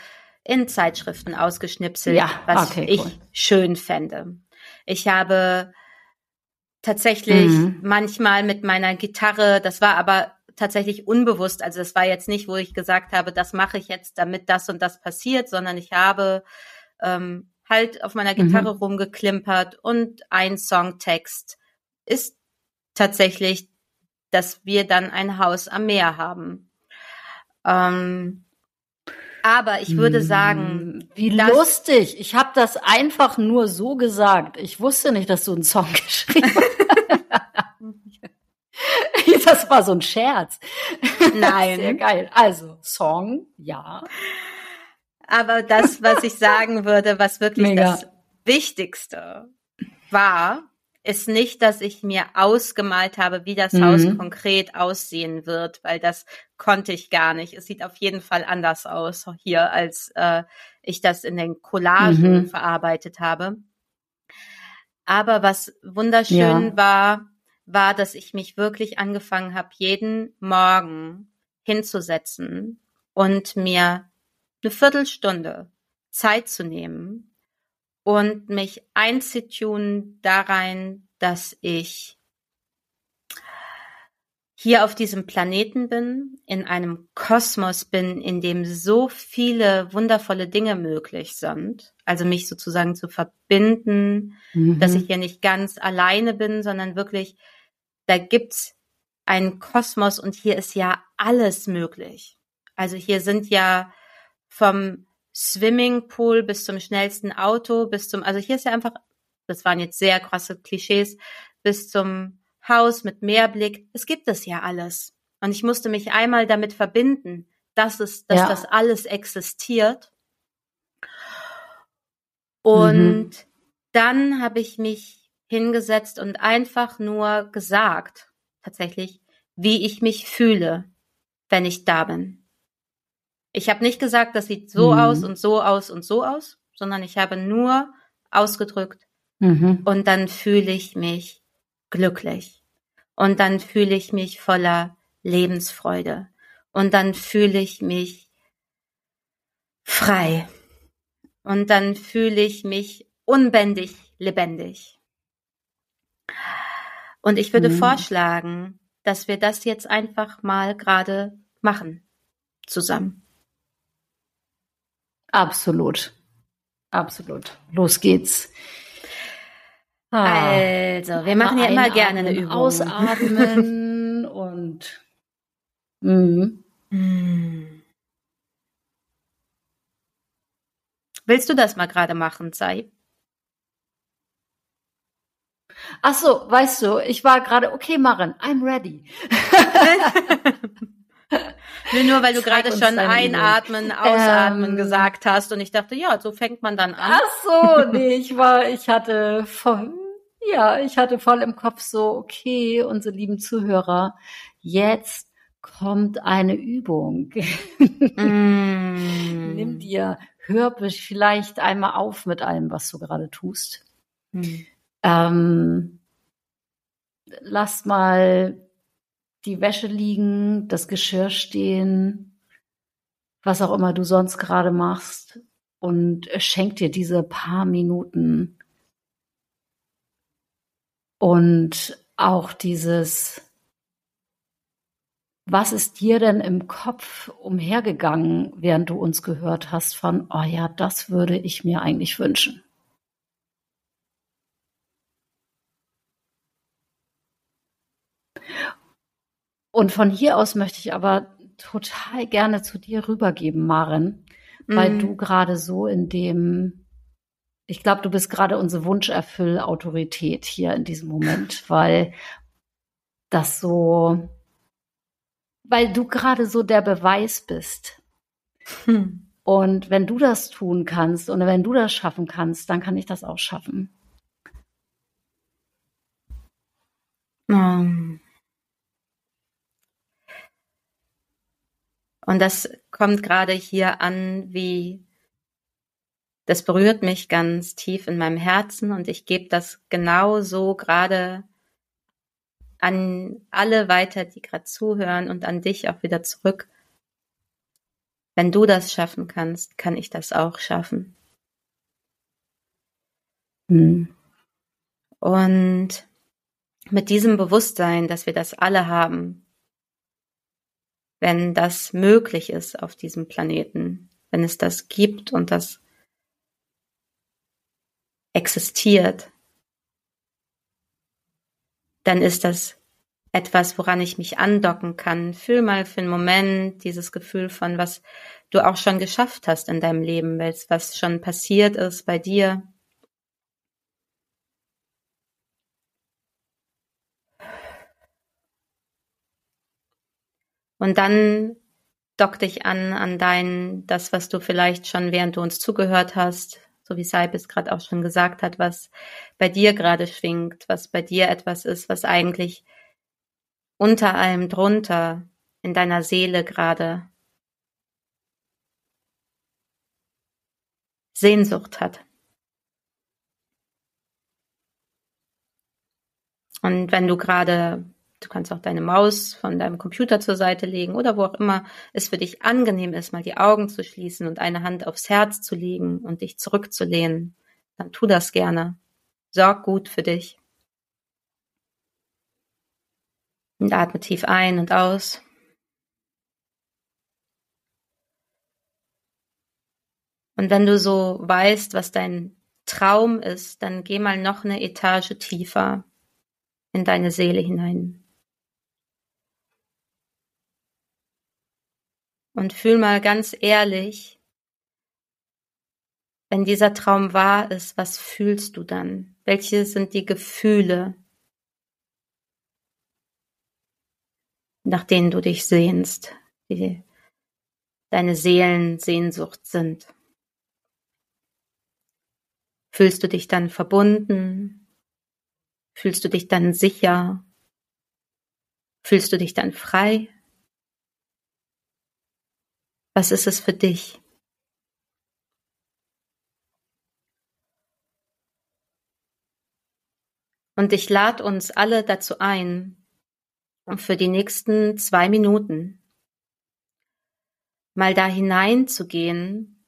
in Zeitschriften ausgeschnipselt, Ja, was okay, ich cool. schön fände. Ich habe tatsächlich Mhm. manchmal mit meiner Gitarre, das war aber tatsächlich unbewusst, also es war jetzt nicht, wo ich gesagt habe, das mache ich jetzt, damit das und das passiert, sondern ich habe ähm, halt auf meiner Gitarre Mhm. rumgeklimpert und ein Songtext ist tatsächlich, dass wir dann ein Haus am Meer haben. Ähm, aber ich würde sagen, Hm, Wie lustig. Ich habe das einfach nur so gesagt. Ich wusste nicht, dass du einen Song geschrieben hast. das war so ein Scherz. Nein. Sehr geil. Also, Song, ja. Aber das, was ich sagen würde, was wirklich Mega. das Wichtigste war, ist nicht, dass ich mir ausgemalt habe, wie das Mhm. Haus konkret aussehen wird, weil das konnte ich gar nicht. Es sieht auf jeden Fall anders aus hier, als äh, ich das in den Collagen Mhm. verarbeitet habe. Aber was wunderschön Ja. war, war, dass ich mich wirklich angefangen habe, jeden Morgen hinzusetzen und mir eine Viertelstunde Zeit zu nehmen und mich einzutun da rein, dass ich hier auf diesem Planeten bin, in einem Kosmos bin, in dem so viele wundervolle Dinge möglich sind. Also mich sozusagen zu verbinden, Mhm. dass ich hier nicht ganz alleine bin, sondern wirklich, da gibt's einen Kosmos und hier ist ja alles möglich. Also hier sind ja vom Swimmingpool bis zum schnellsten Auto, bis zum, also hier ist ja einfach, das waren jetzt sehr krasse Klischees, bis zum Haus mit Meerblick. Es gibt es ja alles. Und ich musste mich einmal damit verbinden, dass es, dass Ja. das alles existiert. Und Mhm. dann habe ich mich hingesetzt und einfach nur gesagt, tatsächlich, wie ich mich fühle, wenn ich da bin. Ich habe nicht gesagt, das sieht so Mhm. aus und so aus und so aus, sondern ich habe nur ausgedrückt, Mhm. und dann fühle ich mich glücklich. Und dann fühle ich mich voller Lebensfreude. Und dann fühle ich mich frei. Und dann fühle ich mich unbändig lebendig. Und ich würde Mhm. vorschlagen, dass wir das jetzt einfach mal gerade machen. Zusammen. Absolut. Absolut. Los geht's. Ah. Also, wir machen ja immer gerne eine Übung. Ausatmen und mhm. Hm. Willst du das mal gerade machen, Sai? Ach so, weißt du, ich war gerade, okay, Maren, I'm ready. Nur, nur weil du gerade schon einatmen, ausatmen Ähm. gesagt hast und ich dachte, ja, so fängt man dann an. Ach so, nee, ich war, ich hatte voll, ja, ich hatte voll im Kopf so, okay, unsere lieben Zuhörer, jetzt kommt eine Übung. Mm. Nimm dir, hör vielleicht einmal auf mit allem, was du gerade tust. Hm. Ähm, lass mal die Wäsche liegen, das Geschirr stehen, was auch immer du sonst gerade machst und schenk dir diese paar Minuten und auch dieses, was ist dir denn im Kopf umhergegangen, während du uns gehört hast von, oh ja, das würde ich mir eigentlich wünschen. Und von hier aus möchte ich aber total gerne zu dir rübergeben, Maren, weil Mm. du gerade so in dem, ich glaube, du bist gerade unsere Wunscherfüll-Autorität hier in diesem Moment, weil das so, weil du gerade so der Beweis bist. Hm. Und wenn du das tun kannst und wenn du das schaffen kannst, dann kann ich das auch schaffen. Und das kommt gerade hier an, wie das berührt mich ganz tief in meinem Herzen und ich gebe das genau so gerade an alle weiter, die gerade zuhören und an dich auch wieder zurück. Wenn du das schaffen kannst, kann ich das auch schaffen. Hm. Und mit diesem Bewusstsein, dass wir das alle haben, wenn das möglich ist auf diesem Planeten, wenn es das gibt und das existiert, dann ist das etwas, woran ich mich andocken kann. Fühl mal für einen Moment dieses Gefühl von, was du auch schon geschafft hast in deinem Leben, was schon passiert ist bei dir. Und dann dock dich an an dein, das, was du vielleicht schon während du uns zugehört hast, so wie Saib es gerade auch schon gesagt hat, was bei dir gerade schwingt, was bei dir etwas ist, was eigentlich unter allem drunter in deiner Seele gerade Sehnsucht hat. Und wenn du gerade Du kannst auch deine Maus von deinem Computer zur Seite legen oder wo auch immer es für dich angenehm ist, mal die Augen zu schließen und eine Hand aufs Herz zu legen und dich zurückzulehnen. Dann tu das gerne. Sorg gut für dich. Und atme tief ein und aus. Und wenn du so weißt, was dein Traum ist, dann geh mal noch eine Etage tiefer in deine Seele hinein. Und fühl mal ganz ehrlich, wenn dieser Traum wahr ist, was fühlst du dann? Welche sind die Gefühle, nach denen du dich sehnst, die deine Seelensehnsucht sind? Fühlst du dich dann verbunden? Fühlst du dich dann sicher? Fühlst du dich dann frei? Was ist es für dich? Und ich lade uns alle dazu ein, für die nächsten zwei Minuten mal da hineinzugehen,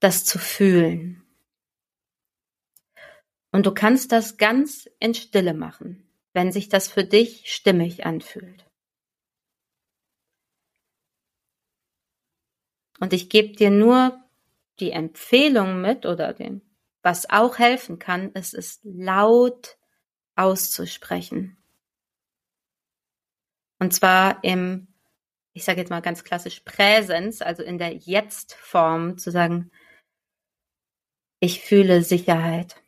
das zu fühlen. Und du kannst das ganz in Stille machen, wenn sich das für dich stimmig anfühlt. Und ich gebe dir nur die Empfehlung mit oder den, was auch helfen kann, ist es laut auszusprechen. Und zwar im, ich sage jetzt mal ganz klassisch Präsens, also in der Jetzt-Form zu sagen, ich fühle Sicherheit.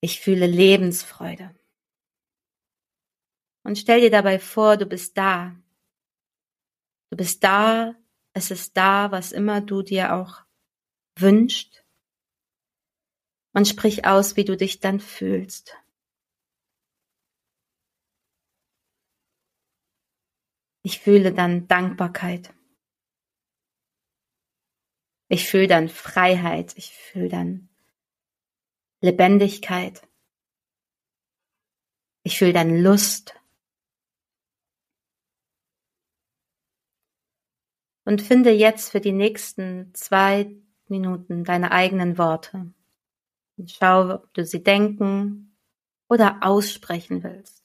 Ich fühle Lebensfreude. Und stell dir dabei vor, du bist da, Du bist da, es ist da, was immer du dir auch wünscht. Und sprich aus, wie du dich dann fühlst. Ich fühle dann Dankbarkeit. Ich fühle dann Freiheit. Ich fühle dann Lebendigkeit. Ich fühle dann Lust. Und finde jetzt für die nächsten zwei Minuten deine eigenen Worte. Und schau, ob du sie denken oder aussprechen willst.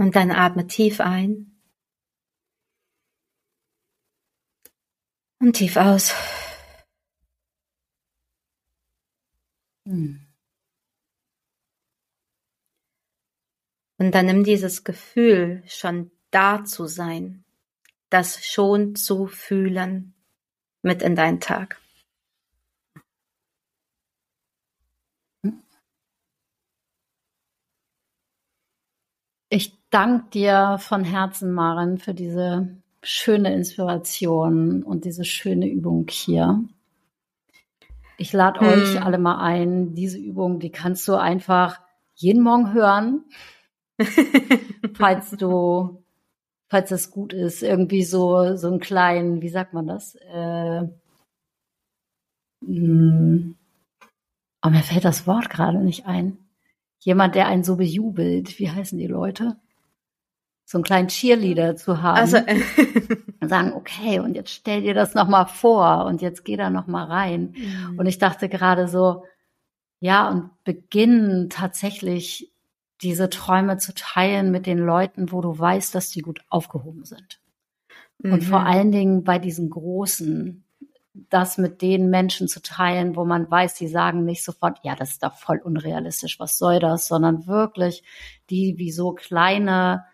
Und dann atme tief ein. Und tief aus. Hm. Und dann nimm dieses Gefühl, schon da zu sein, das schon zu fühlen, mit in deinen Tag. Ich danke dir von Herzen, Maren, für diese schöne Inspiration und diese schöne Übung hier. Ich lade hm. euch alle mal ein, diese Übung, die kannst du einfach jeden Morgen hören, falls du, falls es gut ist, irgendwie so, so einen kleinen, wie sagt man das? Äh, mh, hm. aber mir fällt das Wort gerade nicht ein jemand, der einen so bejubelt. Wie heißen die Leute? So einen kleinen Cheerleader zu haben. Also, äh sagen, okay, und jetzt stell dir das nochmal vor und jetzt geh da nochmal rein. Mhm. Und ich dachte gerade so, ja, und beginnen tatsächlich diese Träume zu teilen mit den Leuten, wo du weißt, dass die gut aufgehoben sind. Mhm. Und vor mhm. allen Dingen bei diesen großen, das mit den Menschen zu teilen, wo man weiß, die sagen nicht sofort, ja, das ist da voll unrealistisch, was soll das, sondern wirklich die wie so kleine,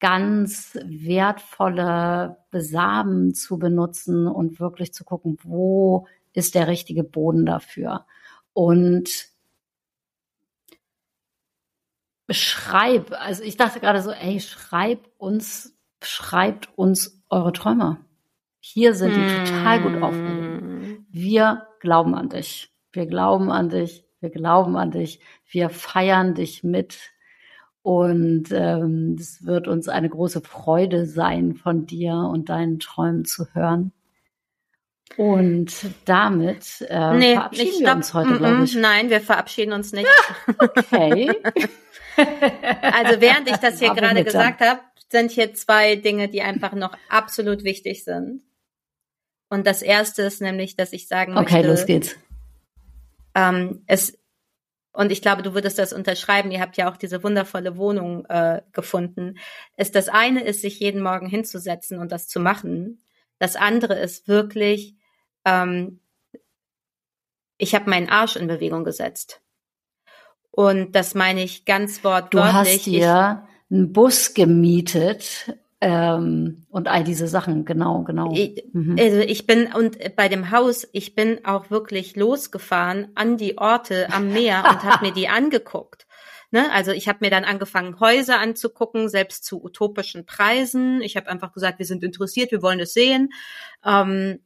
ganz wertvolle Besamen zu benutzen und wirklich zu gucken, wo ist der richtige Boden dafür. Und schreib, also ich dachte gerade so, ey, schreib uns, schreibt uns eure Träume. Hier sind die total gut aufgehoben. Hm. Wir glauben an dich. Wir glauben an dich. Wir glauben an dich. Wir feiern dich mit. Und ähm, es wird uns eine große Freude sein, von dir und deinen Träumen zu hören. Und damit äh, nee, verabschieden wir uns heute, glaube ich. Nein, wir verabschieden uns nicht. okay. also während ich das hier gerade gesagt habe, sind hier zwei Dinge, die einfach noch absolut wichtig sind. Und das erste ist nämlich, dass ich sagen okay, möchte. Okay, los geht's. Ähm, es, und ich glaube, du würdest das unterschreiben. Ihr habt ja auch diese wundervolle Wohnung äh, gefunden. Ist das eine ist, sich jeden Morgen hinzusetzen und das zu machen. Das andere ist wirklich, ähm, ich habe meinen Arsch in Bewegung gesetzt. Und das meine ich ganz wortwörtlich. Du hast dir einen Bus gemietet ähm, und all diese Sachen, genau, genau. Ich, mhm. Also ich bin, und bei dem Haus, ich bin auch wirklich losgefahren an die Orte am Meer und habe mir die angeguckt. Ne? Also ich habe mir dann angefangen, Häuser anzugucken, selbst zu utopischen Preisen. Ich habe einfach gesagt, wir sind interessiert, wir wollen es sehen. Ähm,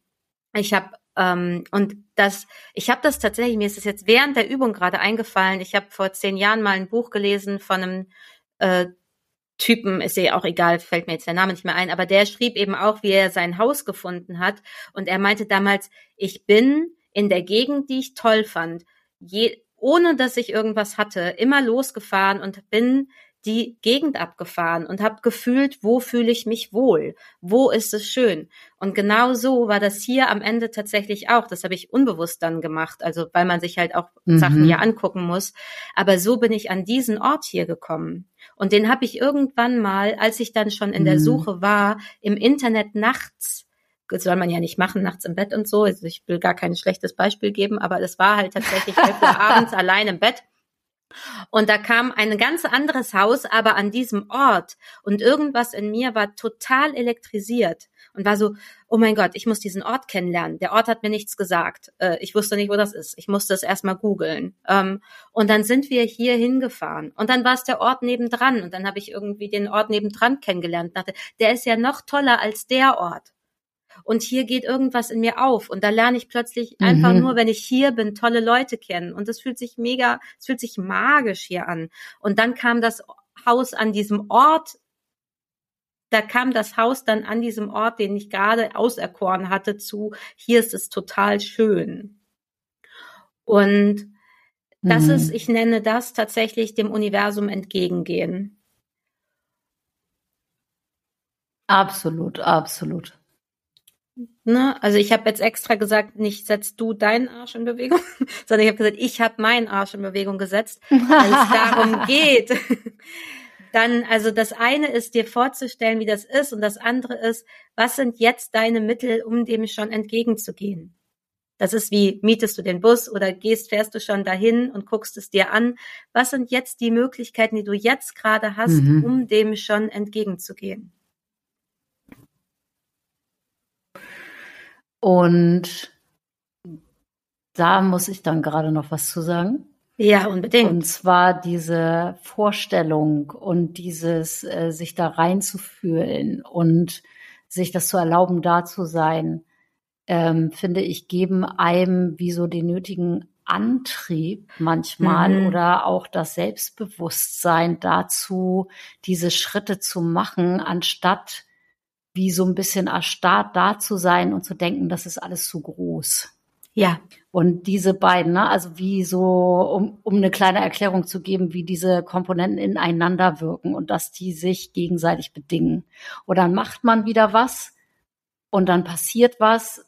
ich habe ähm, und das, ich habe das tatsächlich, mir ist es jetzt während der Übung gerade eingefallen. Ich habe vor zehn Jahren mal ein Buch gelesen von einem äh, Typen, ist ja auch egal, fällt mir jetzt der Name nicht mehr ein, aber der schrieb eben auch, wie er sein Haus gefunden hat. Und er meinte damals, ich bin in der Gegend, die ich toll fand, je, ohne dass ich irgendwas hatte, immer losgefahren und bin die Gegend abgefahren und habe gefühlt, wo fühle ich mich wohl, wo ist es schön. Und genau so war das hier am Ende tatsächlich auch. Das habe ich unbewusst dann gemacht, also weil man sich halt auch mhm. Sachen hier angucken muss. Aber so bin ich an diesen Ort hier gekommen. Und den habe ich irgendwann mal, als ich dann schon in der mhm. Suche war, im Internet nachts das soll man ja nicht machen, nachts im Bett und so. Also ich will gar kein schlechtes Beispiel geben, aber es war halt tatsächlich elf Uhr abends allein im Bett. Und da kam ein ganz anderes Haus, aber an diesem Ort. Und irgendwas in mir war total elektrisiert und war so, oh mein Gott, ich muss diesen Ort kennenlernen. Der Ort hat mir nichts gesagt. Äh, ich wusste nicht, wo das ist. Ich musste es erstmal googeln. Ähm, und dann sind wir hier hingefahren. Und dann war es der Ort nebendran. Und dann habe ich irgendwie den Ort nebendran kennengelernt. Dachte, der ist ja noch toller als der Ort und hier geht irgendwas in mir auf und da lerne ich plötzlich mhm. einfach nur, wenn ich hier bin, tolle Leute kennen und das fühlt sich mega, es fühlt sich magisch hier an. Und dann kam das Haus an diesem Ort da kam das Haus dann an diesem Ort, den ich gerade auserkoren hatte, zu, hier ist es total schön. Und das mhm. ist, ich nenne das tatsächlich dem Universum entgegengehen. Absolut, absolut. Ne? Also ich habe jetzt extra gesagt, nicht setzt du deinen Arsch in Bewegung, sondern ich habe gesagt, ich habe meinen Arsch in Bewegung gesetzt, weil es darum geht, dann, also das eine ist, dir vorzustellen, wie das ist, und das andere ist, was sind jetzt deine Mittel, um dem schon entgegenzugehen? Das ist wie, mietest du den Bus oder gehst, fährst du schon dahin und guckst es dir an? Was sind jetzt die Möglichkeiten, die du jetzt gerade hast, mhm. um dem schon entgegenzugehen? Und da muss ich dann gerade noch was zu sagen. Ja, unbedingt. Und zwar diese Vorstellung und dieses äh, sich da reinzufühlen und sich das zu erlauben, da zu sein, ähm, finde ich, geben einem wie so den nötigen Antrieb manchmal mhm. oder auch das Selbstbewusstsein dazu, diese Schritte zu machen, anstatt wie so ein bisschen erstarrt da zu sein und zu denken, das ist alles zu groß. Ja. Und diese beiden, ne, also wie so, um, um eine kleine Erklärung zu geben, wie diese Komponenten ineinander wirken und dass die sich gegenseitig bedingen. Und dann macht man wieder was und dann passiert was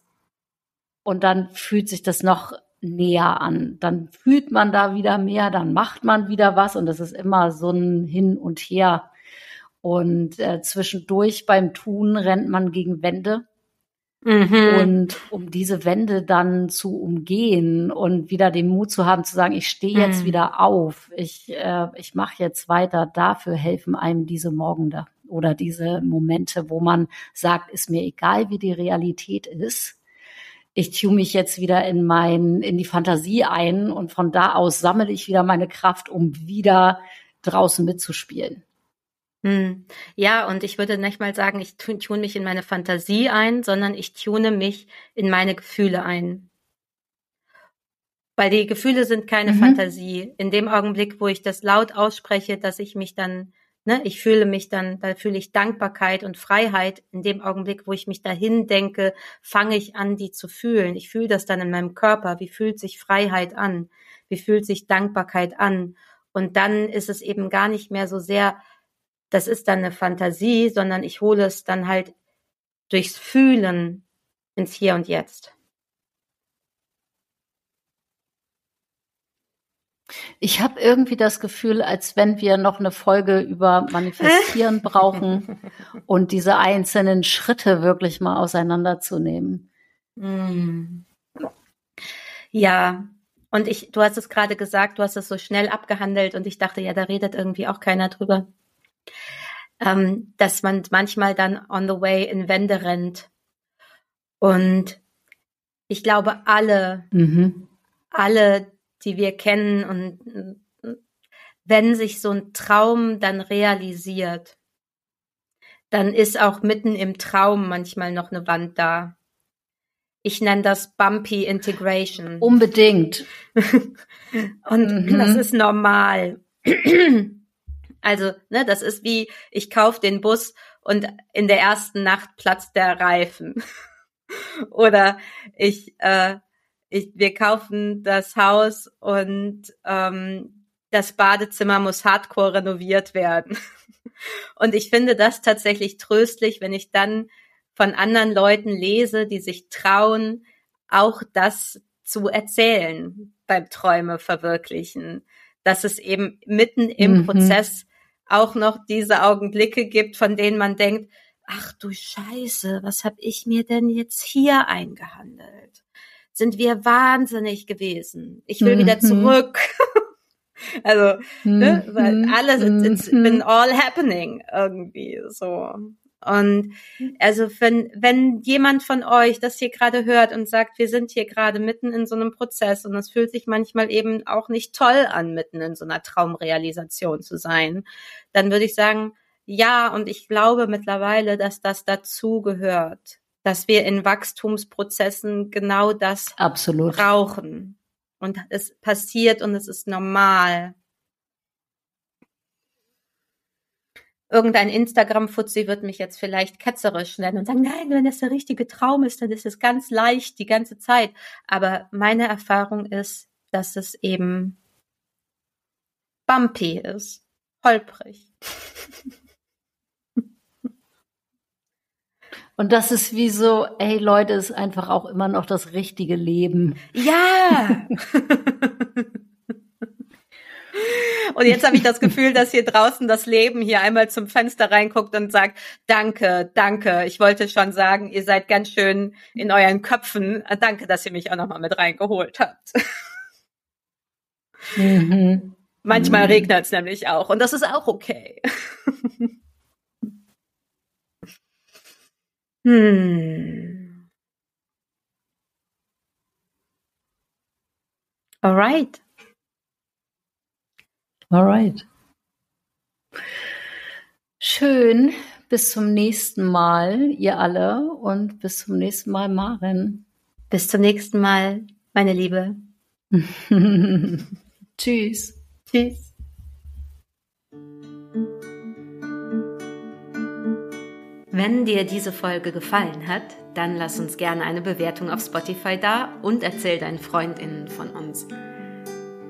und dann fühlt sich das noch näher an. Dann fühlt man da wieder mehr, dann macht man wieder was und das ist immer so ein Hin und Her. Und äh, zwischendurch beim Tun rennt man gegen Wände Mhm. Und um diese Wände dann zu umgehen und wieder den Mut zu haben, zu sagen, ich stehe jetzt mhm. wieder auf, ich, äh, ich mache jetzt weiter, dafür helfen einem diese Morgende oder diese Momente, wo man sagt, ist mir egal, wie die Realität ist. Ich tue mich jetzt wieder in mein, in die Fantasie ein und von da aus sammle ich wieder meine Kraft, um wieder draußen mitzuspielen. Hm. Ja, und ich würde nicht mal sagen, ich tune mich in meine Fantasie ein, sondern ich tune mich in meine Gefühle ein. Weil die Gefühle sind keine mhm. Fantasie. In dem Augenblick, wo ich das laut ausspreche, dass ich mich dann, ne, ich fühle mich dann, da fühle ich Dankbarkeit und Freiheit. In dem Augenblick, wo ich mich dahin denke, fange ich an, die zu fühlen. Ich fühle das dann in meinem Körper. Wie fühlt sich Freiheit an? Wie fühlt sich Dankbarkeit an? Und dann ist es eben gar nicht mehr so sehr das ist dann eine Fantasie, sondern ich hole es dann halt durchs Fühlen ins Hier und Jetzt. Ich habe irgendwie das Gefühl, als wenn wir noch eine Folge über Manifestieren brauchen und diese einzelnen Schritte wirklich mal auseinanderzunehmen. Mm. Ja, und ich, du hast es gerade gesagt, du hast es so schnell abgehandelt und ich dachte, ja, da redet irgendwie auch keiner drüber ähm, dass man manchmal dann on the way in Wände rennt. Und ich glaube, alle, mhm. alle, die wir kennen und wenn sich so ein Traum dann realisiert, dann ist auch mitten im Traum manchmal noch eine Wand da. Ich nenne das Bumpy Integration. Unbedingt. und mhm. das ist normal. Also, ne, das ist wie, ich kauf den Bus und in der ersten Nacht platzt der Reifen. Oder ich, äh, ich, wir kaufen das Haus und ähm, das Badezimmer muss hardcore renoviert werden. Und ich finde das tatsächlich tröstlich, wenn ich dann von anderen Leuten lese, die sich trauen, auch das zu erzählen beim Träume verwirklichen. Dass es eben mitten im mhm. Prozess auch noch diese Augenblicke gibt, von denen man denkt, ach du Scheiße, was habe ich mir denn jetzt hier eingehandelt? Sind wir wahnsinnig gewesen? Ich will mhm. wieder zurück. also, ne, weil mhm. alles, it's, it's been all happening irgendwie so. Und also wenn, wenn jemand von euch das hier gerade hört und sagt, wir sind hier gerade mitten in so einem Prozess und es fühlt sich manchmal eben auch nicht toll an, mitten in so einer Traumrealisation zu sein, dann würde ich sagen, ja, und ich glaube mittlerweile, dass das dazu gehört, dass wir in Wachstumsprozessen genau das Absolut. brauchen. Und es passiert und es ist normal. Irgendein Instagram-Fuzzi wird mich jetzt vielleicht ketzerisch nennen und sagen, nein, wenn das der richtige Traum ist, dann ist es ganz leicht die ganze Zeit. Aber meine Erfahrung ist, dass es eben bumpy ist, holprig. Und das ist wie so, ey Leute, ist einfach auch immer noch das richtige Leben. Ja. Und jetzt habe ich das Gefühl, dass hier draußen das Leben hier einmal zum Fenster reinguckt und sagt, danke, danke. Ich wollte schon sagen, ihr seid ganz schön in euren Köpfen. Danke, dass ihr mich auch nochmal mit reingeholt habt. Mhm. Manchmal mhm. regnet es nämlich auch und das ist auch okay. hm. Alright. Alright. Schön. Bis zum nächsten Mal, ihr alle, und bis zum nächsten Mal, Maren. Bis zum nächsten Mal, meine Liebe. Tschüss. Tschüss. Wenn dir diese Folge gefallen hat, dann lass uns gerne eine Bewertung auf Spotify da und erzähl deinen FreundInnen von uns.